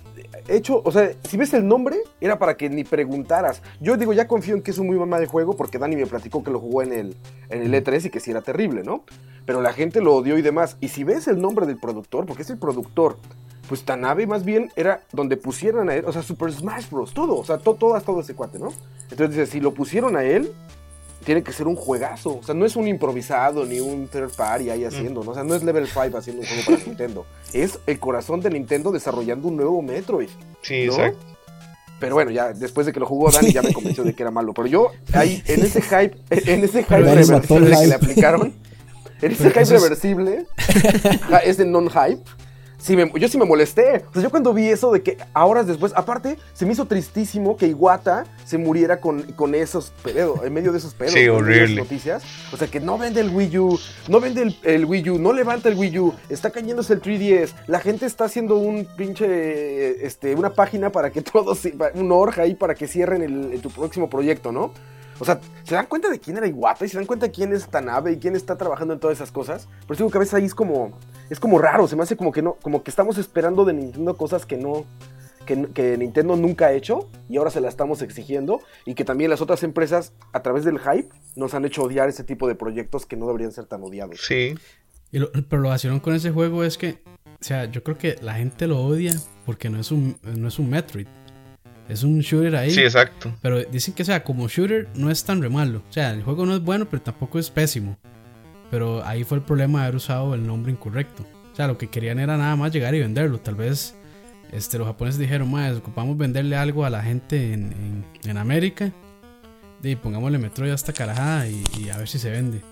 hecho, o sea, si ves el nombre, era para que ni preguntaras. Yo digo, ya confío en que es un muy mamá de juego, porque Dani me platicó que lo jugó en el, en el E3 y que sí era terrible, ¿no? Pero la gente lo odió y demás. Y si ves el nombre del productor, porque es el productor, pues Tanabe más bien era donde pusieran a él, o sea, Super Smash Bros., todo, o sea, todo, todo, todo ese cuate, ¿no? Entonces dice, si lo pusieron a él, tiene que ser un juegazo. O sea, no es un improvisado ni un third party ahí haciendo, ¿no? O sea, no es Level 5 haciendo un juego para Nintendo. Es el corazón de Nintendo desarrollando un nuevo Metroid. Sí, ¿no? exacto. Pero bueno, ya después de que lo jugó Dani ya me convenció de que era malo. Pero yo ahí en ese hype, en ese hype reversible que hype. le aplicaron, en ese hype es- reversible, ja, ese non-hype, sí me- yo sí me molesté. O sea, yo cuando vi eso de que horas después, aparte, se me hizo tristísimo que Iwata se muriera con, con esos pedos, en medio de esos pedos. Sí, de horrible. noticias. O sea, que no vende el Wii U, no vende el, el Wii U, no levanta el Wii U, está cayéndose el 3DS, la gente está haciendo un pinche, este, una página para que todos, un org ahí para que cierren el, el- tu próximo proyecto, ¿no? O sea, ¿se dan cuenta de quién era Iwata? ¿Y se dan cuenta de quién es Tanabe y quién está trabajando en todas esas cosas? Pero digo que a veces ahí es como, es como raro, se me hace como que no, como que estamos esperando de Nintendo cosas que no, que, que Nintendo nunca ha hecho y ahora se la estamos exigiendo y que también las otras empresas a través del hype nos han hecho odiar ese tipo de proyectos que no deberían ser tan odiados. Sí. Y lo- pero lo vacilón con ese juego es que, o sea, yo creo que la gente lo odia porque no es un, no es un Metroid. Es un shooter ahí. Sí, exacto. Pero dicen que, o sea, como shooter no es tan re malo. O sea, el juego no es bueno, pero tampoco es pésimo. pero ahí fue el problema de haber usado el nombre incorrecto. O sea, lo que querían era nada más llegar y venderlo. Tal vez este, los japoneses dijeron, más ocupamos venderle algo a la gente en, en, en América. Y pongámosle Metroid a esta carajada y, y a ver si se vende.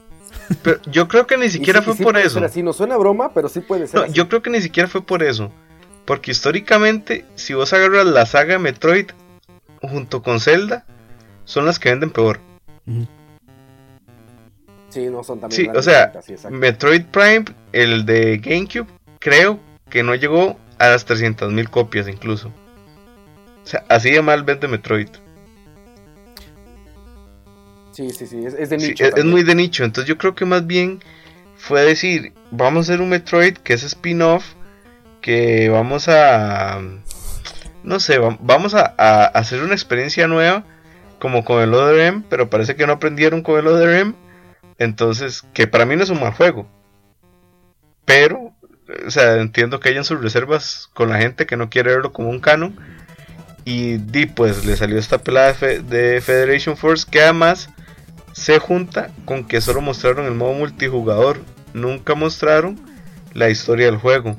Pero yo creo que ni siquiera sí- fue sí por eso. así, no suena broma, pero sí puede ser. No, así. yo creo que ni siquiera fue por eso. Porque históricamente, si vos agarras la saga de Metroid junto con Zelda, son las que venden peor. Sí, no son también Sí, o sea, sí. Metroid Prime, el de GameCube, creo que no llegó a las 300.000 copias incluso. O sea, así de mal vende Metroid. Sí, sí, sí, es, es de Sí, nicho. es, es muy de nicho. Entonces yo creo que más bien fue decir, vamos a hacer un Metroid que es spin-off, que vamos a... No sé, va- vamos a, hacer una experiencia nueva, como con el ODRM, pero parece que no aprendieron con el ODRM. Entonces, que para mí no es un mal juego. Pero, o sea, entiendo que hayan sus reservas con la gente que no quiere verlo como un canon. Y di, pues le salió esta pelada de Federation Force que además se junta con que solo mostraron el modo multijugador. Nunca mostraron la historia del juego.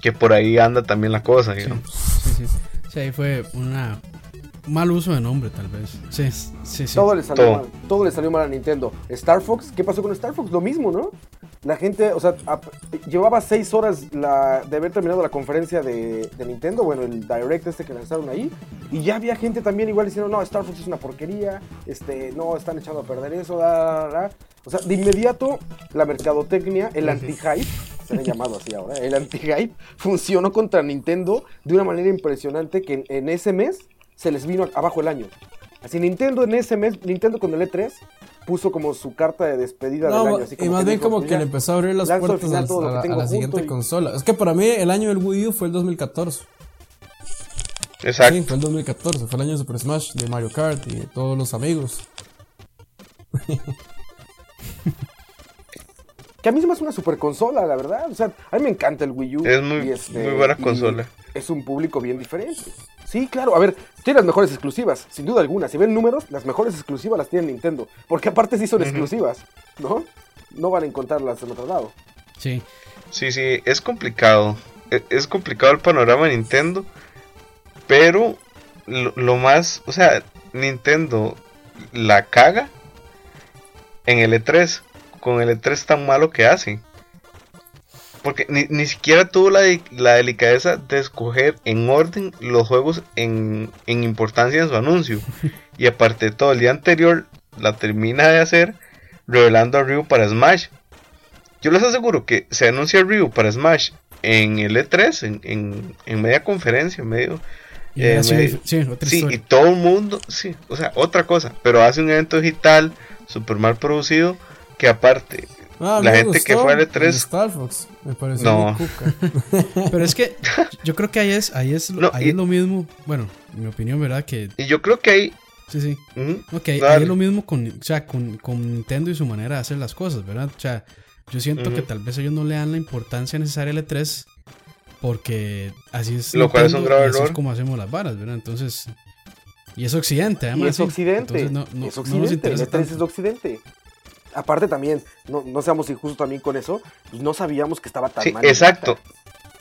Que por ahí anda también la cosa, Sí, digamos. sí, sí. Sí, ahí fue una un mal uso de nombre, tal vez. Sí, sí, sí. Todo le salió Todo. mal. Todo le salió mal a Nintendo. Star Fox, ¿qué pasó con Star Fox? Lo mismo, ¿no? La gente, o sea, llevaba seis horas la, de haber terminado la conferencia de, de Nintendo, bueno, el Direct este que lanzaron ahí, y ya había gente también igual diciendo, no, Star Fox es una porquería, este, no, están echando a perder eso, da, da, da, da". O sea, de inmediato la mercadotecnia, el anti-hype, se le ha llamado así ahora, el anti-hype, funcionó contra Nintendo de una manera impresionante que en, en ese mes se les vino abajo el año. Así Nintendo en ese mes, Nintendo con el E3 puso como su carta de despedida No, del año. Así y más bien dijo, como "Pues que le empezó a abrir las puertas final a, la, a siguiente y- consola. Es que para mí el año del Wii U fue el 2014. Exacto. Sí, fue el 2014, fue el año de Super Smash, de Mario Kart y de todos los amigos. Que a mí se me hace una super consola, la verdad. O sea, a mí me encanta el Wii U. Es muy- muy buena consola. Es un público bien diferente. Sí, claro. A ver, tiene las mejores exclusivas, sin duda alguna. Si ven números, las mejores exclusivas las tiene Nintendo. Porque aparte sí son exclusivas, ¿no? No van a encontrarlas en otro lado. Sí. Sí, sí, es complicado. E- Es complicado el panorama de Nintendo. Pero lo, lo más, o sea, Nintendo la caga en el E3. Con el E3 tan malo que hace. Porque ni, ni siquiera tuvo la, la delicadeza de escoger en orden los juegos en, en importancia en su anuncio. Y aparte de todo, el día anterior la termina de hacer revelando a Ryu para Smash. Yo les aseguro que se anuncia Ryu para Smash en el E3, en, en, en media conferencia, en medio. Y eh, medio- sí, otra sí, y todo el mundo, sí, o sea, otra cosa, pero hace un evento digital super mal producido que aparte Ah, La gente que fue al el E3 Star Fox, me pareció No. Pero es que yo creo que ahí es, ahí es, No, ahí y- es lo mismo. Bueno, en mi opinión, ¿verdad? Que y yo creo que ahí sí, sí. ujú, Ok, ahí es lo mismo con, o sea, con, con Nintendo y su manera de hacer las cosas, ¿verdad? O sea, yo siento que tal vez ellos no le dan la importancia necesaria al E3 porque así es. Lo cual es un Nintendo grave y así es como hacemos las varas, ¿verdad? Entonces. Y es Occidente, además. y es. Occidente. Entonces no, no- es no nos Occidente. interesa el E3 es Occidente. Aparte también, no, no seamos injustos también con eso, pues no sabíamos que estaba tan sí, mal. exacto.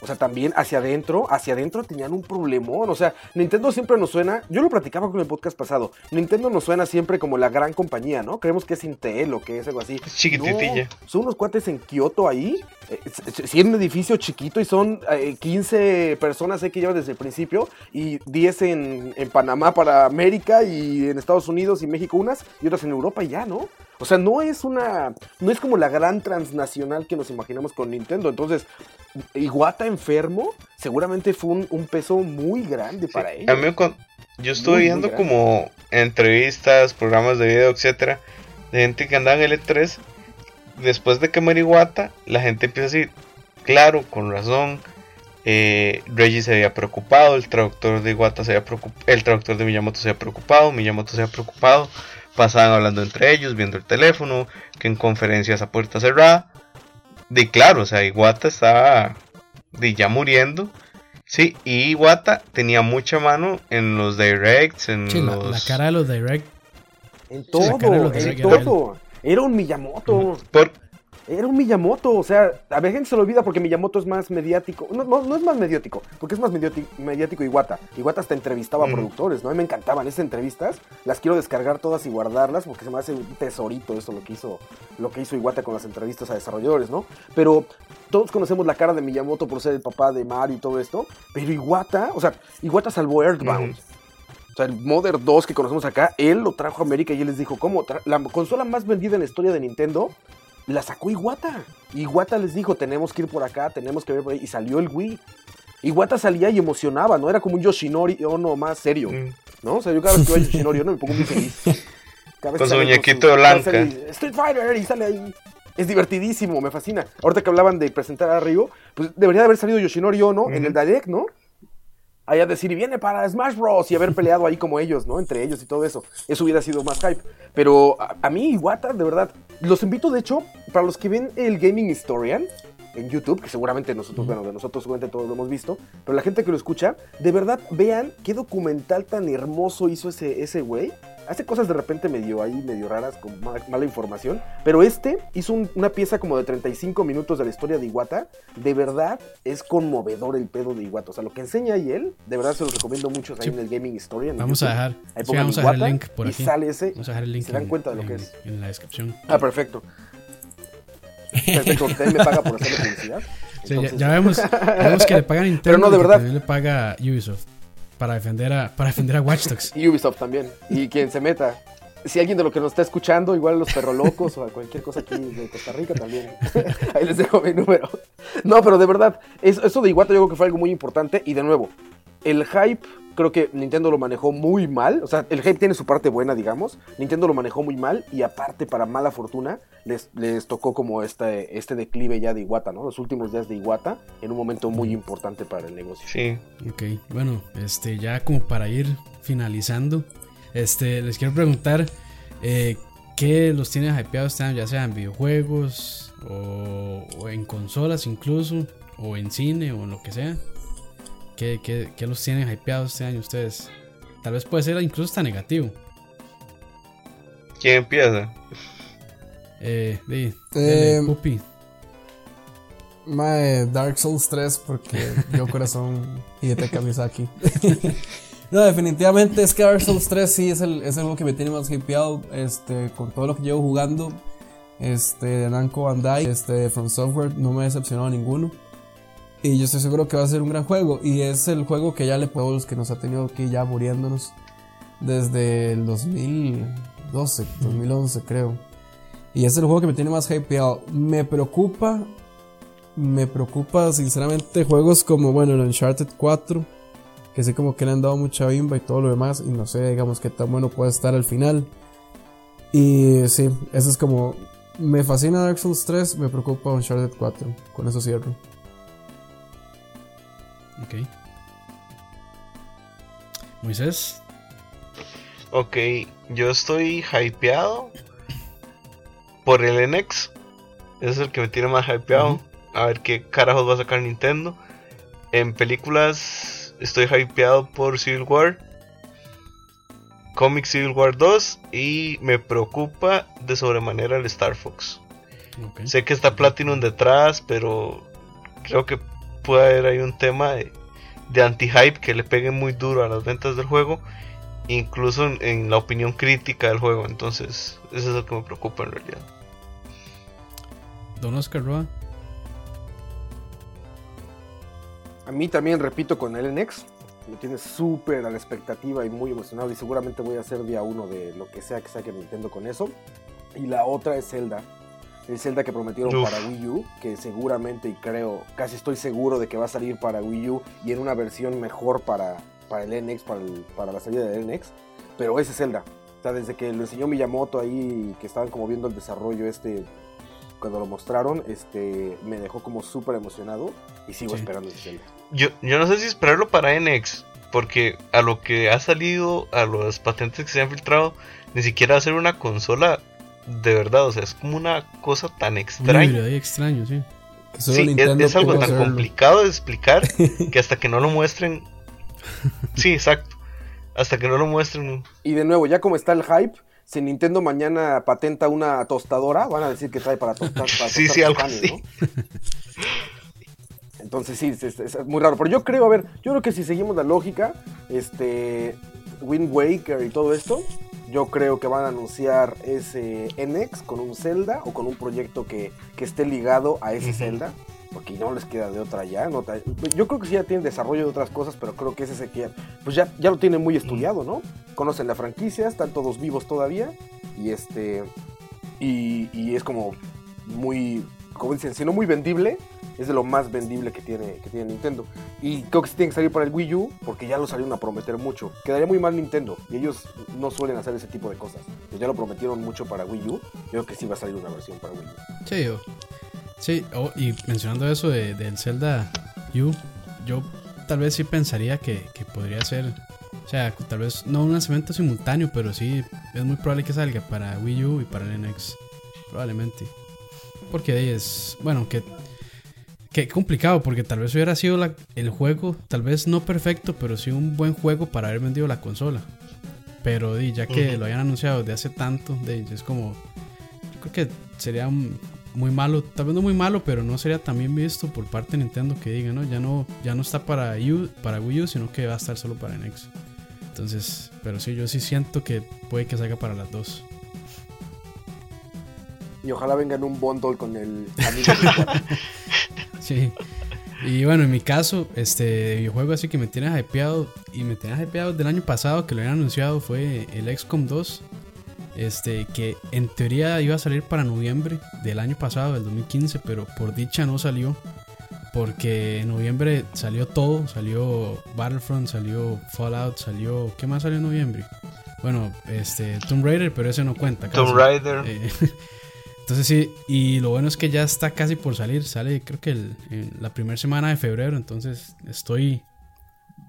O sea, también hacia adentro, hacia adentro tenían un problemón. O sea, Nintendo siempre nos suena, yo lo platicaba con el podcast pasado, Nintendo nos suena siempre como la gran compañía, ¿no? Creemos que es Intel o que es algo así. Chiquititilla. No, son unos cuates en Kioto ahí. eh, s- sí, es un edificio chiquito y son eh, 15 personas eh, que llevan desde el principio y 10 en, en Panamá para América y en Estados Unidos y México unas y otras en Europa y ya, ¿no? O sea, no es una. No es como la gran transnacional que nos imaginamos con Nintendo. Entonces, Iwata enfermo, seguramente fue un, un peso muy grande para A ellos. mí me con- yo estuve Muy, viendo como entrevistas, programas de video, etcétera, de gente que andaba en el E3. Después de que Marihuata, la gente empieza a decir, claro, con razón. Eh, Reggie se había preocupado, el traductor de Iwata se había preocupado, el traductor de Miyamoto se había preocupado, Miyamoto se había preocupado. Pasaban hablando entre ellos, viendo el teléfono, que en conferencias a puerta cerrada. De claro, o sea, Iwata estaba de ya muriendo. Sí, y Iwata tenía mucha mano en los directs, en Sí, la, los... la cara de los Direct. En todo, en todo. Era un Miyamoto. Por, Era un Miyamoto, o sea, a ver, gente se lo olvida porque Miyamoto es más mediático. No, no, no es más mediático, porque es más mediático, mediático Iwata. Iwata hasta entrevistaba a productores, ¿no? A mí me encantaban esas entrevistas. Las quiero descargar todas y guardarlas porque se me hace un tesorito eso lo que hizo, lo que hizo Iwata con las entrevistas a desarrolladores, ¿no? Pero todos conocemos la cara de Miyamoto por ser el papá de Mario y todo esto. Pero Iwata, o sea, Iwata salvó Earthbound. O sea, el Mother 2 que conocemos acá, él lo trajo a América y él les dijo, ¿cómo? La consola más vendida en la historia de Nintendo la sacó Iwata. Iwata les dijo, tenemos que ir por acá, tenemos que ver por ahí. Y salió el Wii. Iwata salía y emocionaba, ¿no? Era como un Yoshinori Ono más serio, Mm. ¿no? O sea, yo cada vez que veo a Yoshinori Ono me pongo muy feliz. Cada vez Con que su muñequito su- blanca. sale Street Fighter y sale ahí. Es divertidísimo, me fascina. Ahorita que hablaban de presentar a Ryu, pues debería de haber salido Yoshinori Ono en el Direct, ¿no? Ahí a decir, y viene para Smash Bros. y haber peleado ahí como ellos, ¿no? Entre ellos y todo eso. Eso hubiera sido más hype. Pero a, a mí, Iwata, de verdad, los invito, de hecho, para los que ven el Gaming Historian en YouTube, que seguramente nosotros, bueno, de nosotros seguramente todos lo hemos visto, pero la gente que lo escucha, de verdad, vean qué documental tan hermoso hizo ese ese güey. Hace cosas de repente medio ahí, medio raras, con ma- mala, información. Pero este hizo un- una pieza como de 35 minutos de la historia de Iwata. De verdad es conmovedor el pedo de Iwata. O sea, lo que enseña ahí él, de verdad se los recomiendo mucho ahí Sí. en el Gaming Historian. en Vamos a dejar, Ahí sí, vamos a dejar el link por y aquí. sale ese. Vamos a dejar el link se dan en- cuenta de lo que es. en la descripción. Ah, perfecto. Perfecto, usted me paga por hacerle publicidad. Sí, ya- vemos, ya vemos que le pagan Nintendo Pero no, y de verdad. también le paga Ubisoft para defender a, para defender a Watch. Y Ubisoft también. Y quien se meta. Si alguien de lo que nos está escuchando, igual los perro locos o a cualquier cosa aquí de Costa Rica también. Ahí les dejo mi número. No, pero de verdad, es- eso de Iwata yo creo que fue algo muy importante. Y de nuevo, el hype, creo que Nintendo lo manejó muy mal. O sea, el hype tiene su parte buena, digamos. Nintendo lo manejó muy mal. Y aparte, para mala fortuna, les, les tocó como este, este declive ya de Iwata, ¿no? Los últimos días de Iwata en un momento muy importante para el negocio. Sí. Ok, bueno, este, ya como para ir finalizando, este, les quiero preguntar eh, qué los tiene hypeados este año, ya sea en videojuegos o, o en consolas incluso, o en cine o en lo que sea. ¿Qué, qué, qué los tienen hypeados este año ustedes? Tal vez puede ser incluso hasta negativo. ¿Quién empieza? Eh, di, Eh, Pupi. Mae, Dark Souls 3 porque yo corazón Hidetaka Miyazaki. no, definitivamente es que Dark Souls 3 sí es el, es el juego que me tiene más hypeado este, con todo lo que llevo jugando. Este, de Namco Bandai, este, From Software, no me ha decepcionado ninguno. Y yo estoy seguro que va a ser un gran juego. Y es el juego que ya le puedo los que nos ha tenido aquí ya muriéndonos desde el 2012, 2011 creo. Y es el juego que me tiene más hypeado. Me preocupa me preocupa sinceramente juegos como, bueno, el Uncharted 4, que sé como que le han dado mucha bimba y todo lo demás, y no sé, digamos, qué tan bueno puede estar al final. Y sí, eso es como, me fascina Dark Souls 3, me preocupa Uncharted 4, con eso cierro. Ok. Moisés. Ok, yo estoy hypeado por el NX. Ese es el que me tiene más hypeado. A ver qué carajos va a sacar Nintendo. En películas estoy hypeado por Civil War. Comic Civil War 2. Y me preocupa de sobremanera el Star Fox. Sé que está Platinum detrás, pero creo que puede haber ahí un tema de, de anti-hype que le pegue muy duro a las ventas del juego, incluso en, en la opinión crítica del juego. Entonces, eso es lo que me preocupa en realidad. Don Oscar Roa. A mí también, repito, con el NX. Me tiene súper a la expectativa y muy emocionado. Y seguramente voy a hacer día uno de lo que sea que saque Nintendo con eso. Y la otra es Zelda. El Zelda que prometieron Uf. para Wii U. Que seguramente y creo, casi estoy seguro de que va a salir para Wii U. Y en una versión mejor para, para el NX, para, el- para la salida del NX. Pero ese Zelda. O sea, desde que lo enseñó Miyamoto ahí, que estaban como viendo el desarrollo este, cuando lo mostraron, este, me dejó como súper emocionado y sigo Sí. esperando ese Zelda. Yo, yo no sé si esperarlo para NX, porque a lo que ha salido, a las patentes que se han filtrado, ni siquiera hacer una consola de verdad, o sea, es como una cosa tan Un extraña. extraño, sí. Que solo Sí, es, algo tan hacerlo. complicado de explicar que hasta que no lo muestren. Sí, exacto. Hasta que no lo muestren. Y de nuevo, ya como está el hype, si Nintendo mañana patenta una tostadora, van a decir que trae para tostar, para Sí, tostar sí, algo panes, así. ¿no? Entonces sí, es, es- es muy raro. Pero yo creo, a ver, yo creo que si seguimos la lógica, este Wind Waker y todo esto, yo creo que van a anunciar ese NX con un Zelda o con un proyecto que, que esté ligado a ese Zelda. Porque no les queda de otra ya. no yo creo que sí ya tienen desarrollo de otras cosas, pero creo que ese se queda. Pues ya, ya lo tienen muy estudiado, ¿no? Conocen la franquicia, están todos vivos todavía. Y este. Y, y es como muy. Como dicen, si no muy vendible, es de lo más vendible que tiene, que tiene Nintendo. Y creo que sí tiene que salir para el Wii U, porque ya lo salieron a prometer mucho. Quedaría muy mal Nintendo, y ellos no suelen hacer ese tipo de cosas. Pues ya lo prometieron mucho para Wii U, yo creo que sí va a salir una versión para Wii U. Sí, yo- sí oh, y mencionando eso de, del Zelda U, yo tal vez sí pensaría que, que podría ser, o sea, tal vez no un lanzamiento simultáneo, pero sí es muy probable que salga para Wii U y para el NX, probablemente. Porque ahí es, bueno, que, que complicado, porque tal vez hubiera sido la- el juego, tal vez no perfecto, pero sí un buen juego para haber vendido la consola. Pero ya que lo hayan anunciado de hace tanto, es como, yo creo que sería muy malo, tal vez no muy malo, pero no sería tan bien visto por parte de Nintendo que diga, ¿no? Ya no, ya no está para, U, para Wii U, sino que va a estar solo para NX. Entonces, pero sí, yo sí siento que puede que salga para las dos. Y ojalá vengan un bundle con el amigo. Sí. Y bueno, en mi caso, este videojuego así que me tiene hypeado y me tiene hypeado del año pasado que lo habían anunciado fue el XCOM 2. Este, que en teoría iba a salir para noviembre del año pasado, del 2015, pero por dicha no salió. Porque en noviembre salió todo, salió Battlefront, salió Fallout, salió... ¿Qué más salió en noviembre? Bueno, este, Tomb Raider, pero ese no cuenta. Tomb. Raider. Eh, entonces sí, y lo bueno es que ya está casi por salir. Sale creo que el- en la primera semana de febrero. Entonces estoy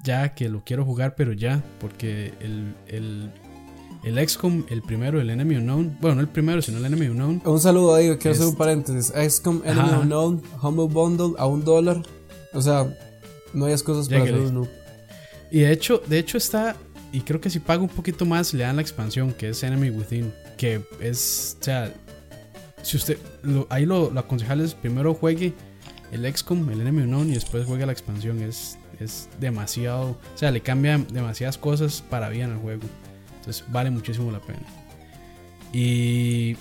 ya que lo quiero jugar, pero ya. Porque el, el, el XCOM, el primero, el Enemy Unknown. Bueno, no el primero, sino el Enemy Unknown. Un saludo ahí, quiero hacer un paréntesis. XCOM, Enemy Ajá. Unknown, Humble Bundle a un dólar. O sea, no hay excusas para hacer uno. Y de hecho, de hecho está. Y creo que si paga un poquito más, le dan la expansión, que es Enemy Within. Que es. O sea. Si usted. ahí lo, lo aconsejable es primero juegue el XCOM, el Enemy Unknown, y después juegue la expansión. Es, es demasiado. O sea, le cambian demasiadas cosas para bien al juego. Entonces vale muchísimo la pena. Y.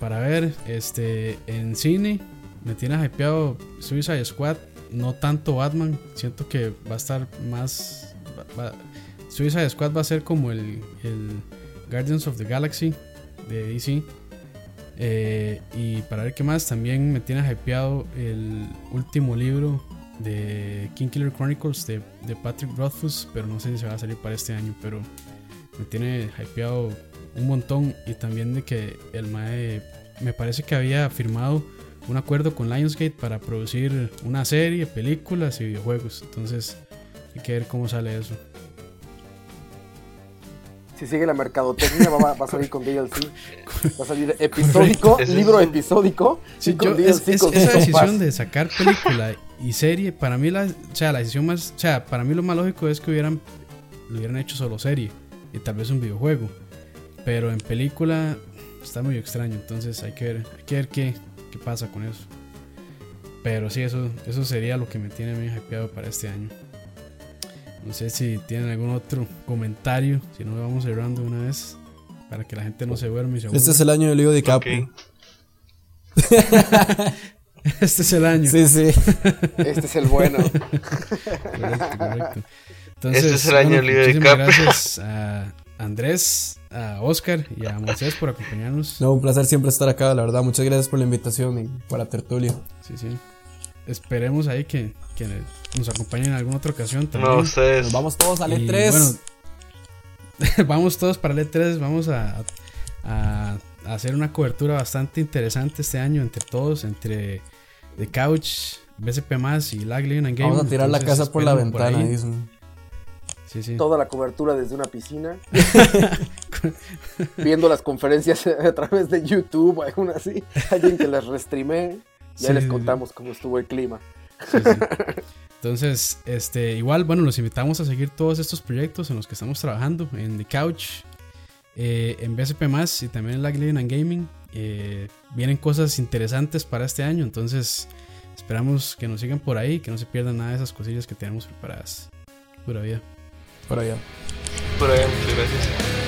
Para ver, este. En cine. Me tiene hypeado Suicide Squad. No tanto Batman. Siento que va a estar más. Suicide Squad va a ser como el, el Guardians of the Galaxy de DC. Eh, y para ver qué más, también me tiene hypeado el último libro de King Killer Chronicles de, de Patrick Rothfuss, pero no sé si se va a salir para este año, pero me tiene hypeado un montón y también de que el MAE me parece que había firmado un acuerdo con Lionsgate para producir una serie, películas y videojuegos, entonces hay que ver cómo sale eso. Si sigue la mercadotecnia, va, va a salir con DLC. Va a salir episódico, libro episódico. Sí, yo- DLC es- con es- esa decisión de sacar película y serie, para mí la, o sea, la decisión más, o sea, para mí lo más lógico es que hubieran, lo hubieran hecho solo serie y tal vez un videojuego, pero en película está muy extraño, entonces hay que ver, hay que ver qué, qué pasa con eso. Pero sí, eso, eso sería lo que me tiene muy hypeado para este año. No sé si tienen algún otro comentario, si no vamos cerrando de una vez para que la gente no se duerme y se Este es el año de Leo DiCaprio. Ok. este es el año. Sí, sí. Este es el bueno. Correcto, correcto. Entonces, Este es el año bueno, libre de muchísimas Capri. gracias a Andrés, a Oscar y a Moisés por acompañarnos. No, un placer siempre estar acá, la verdad. Muchas gracias por la invitación y por la tertulia. Sí, sí. Esperemos ahí que, que nos acompañen en alguna otra ocasión también. No, ustedes. Nos vamos todos al Y, E3. bueno, vamos todos para el E3, vamos a, a- a hacer una cobertura bastante interesante este año entre todos, entre The Couch, BCP y Lag Living and Game. Vamos a tirar la casa por la ventana. Sí, sí. Toda la cobertura desde una piscina. Viendo las conferencias a través de YouTube o alguna así. Alguien que las restreame. Ya Sí, les sí, sí. contamos cómo estuvo el clima. Sí, sí. Entonces, este, igual, bueno, los invitamos a seguir todos estos proyectos en los que estamos trabajando en The Couch. eh, en BSP más y también en Lag Living and Gaming. eh, vienen cosas interesantes para este año, entonces esperamos que nos sigan por ahí, que no se pierdan nada de esas cosillas que tenemos preparadas. Pura vida. Por allá. Por ahí, muchas gracias.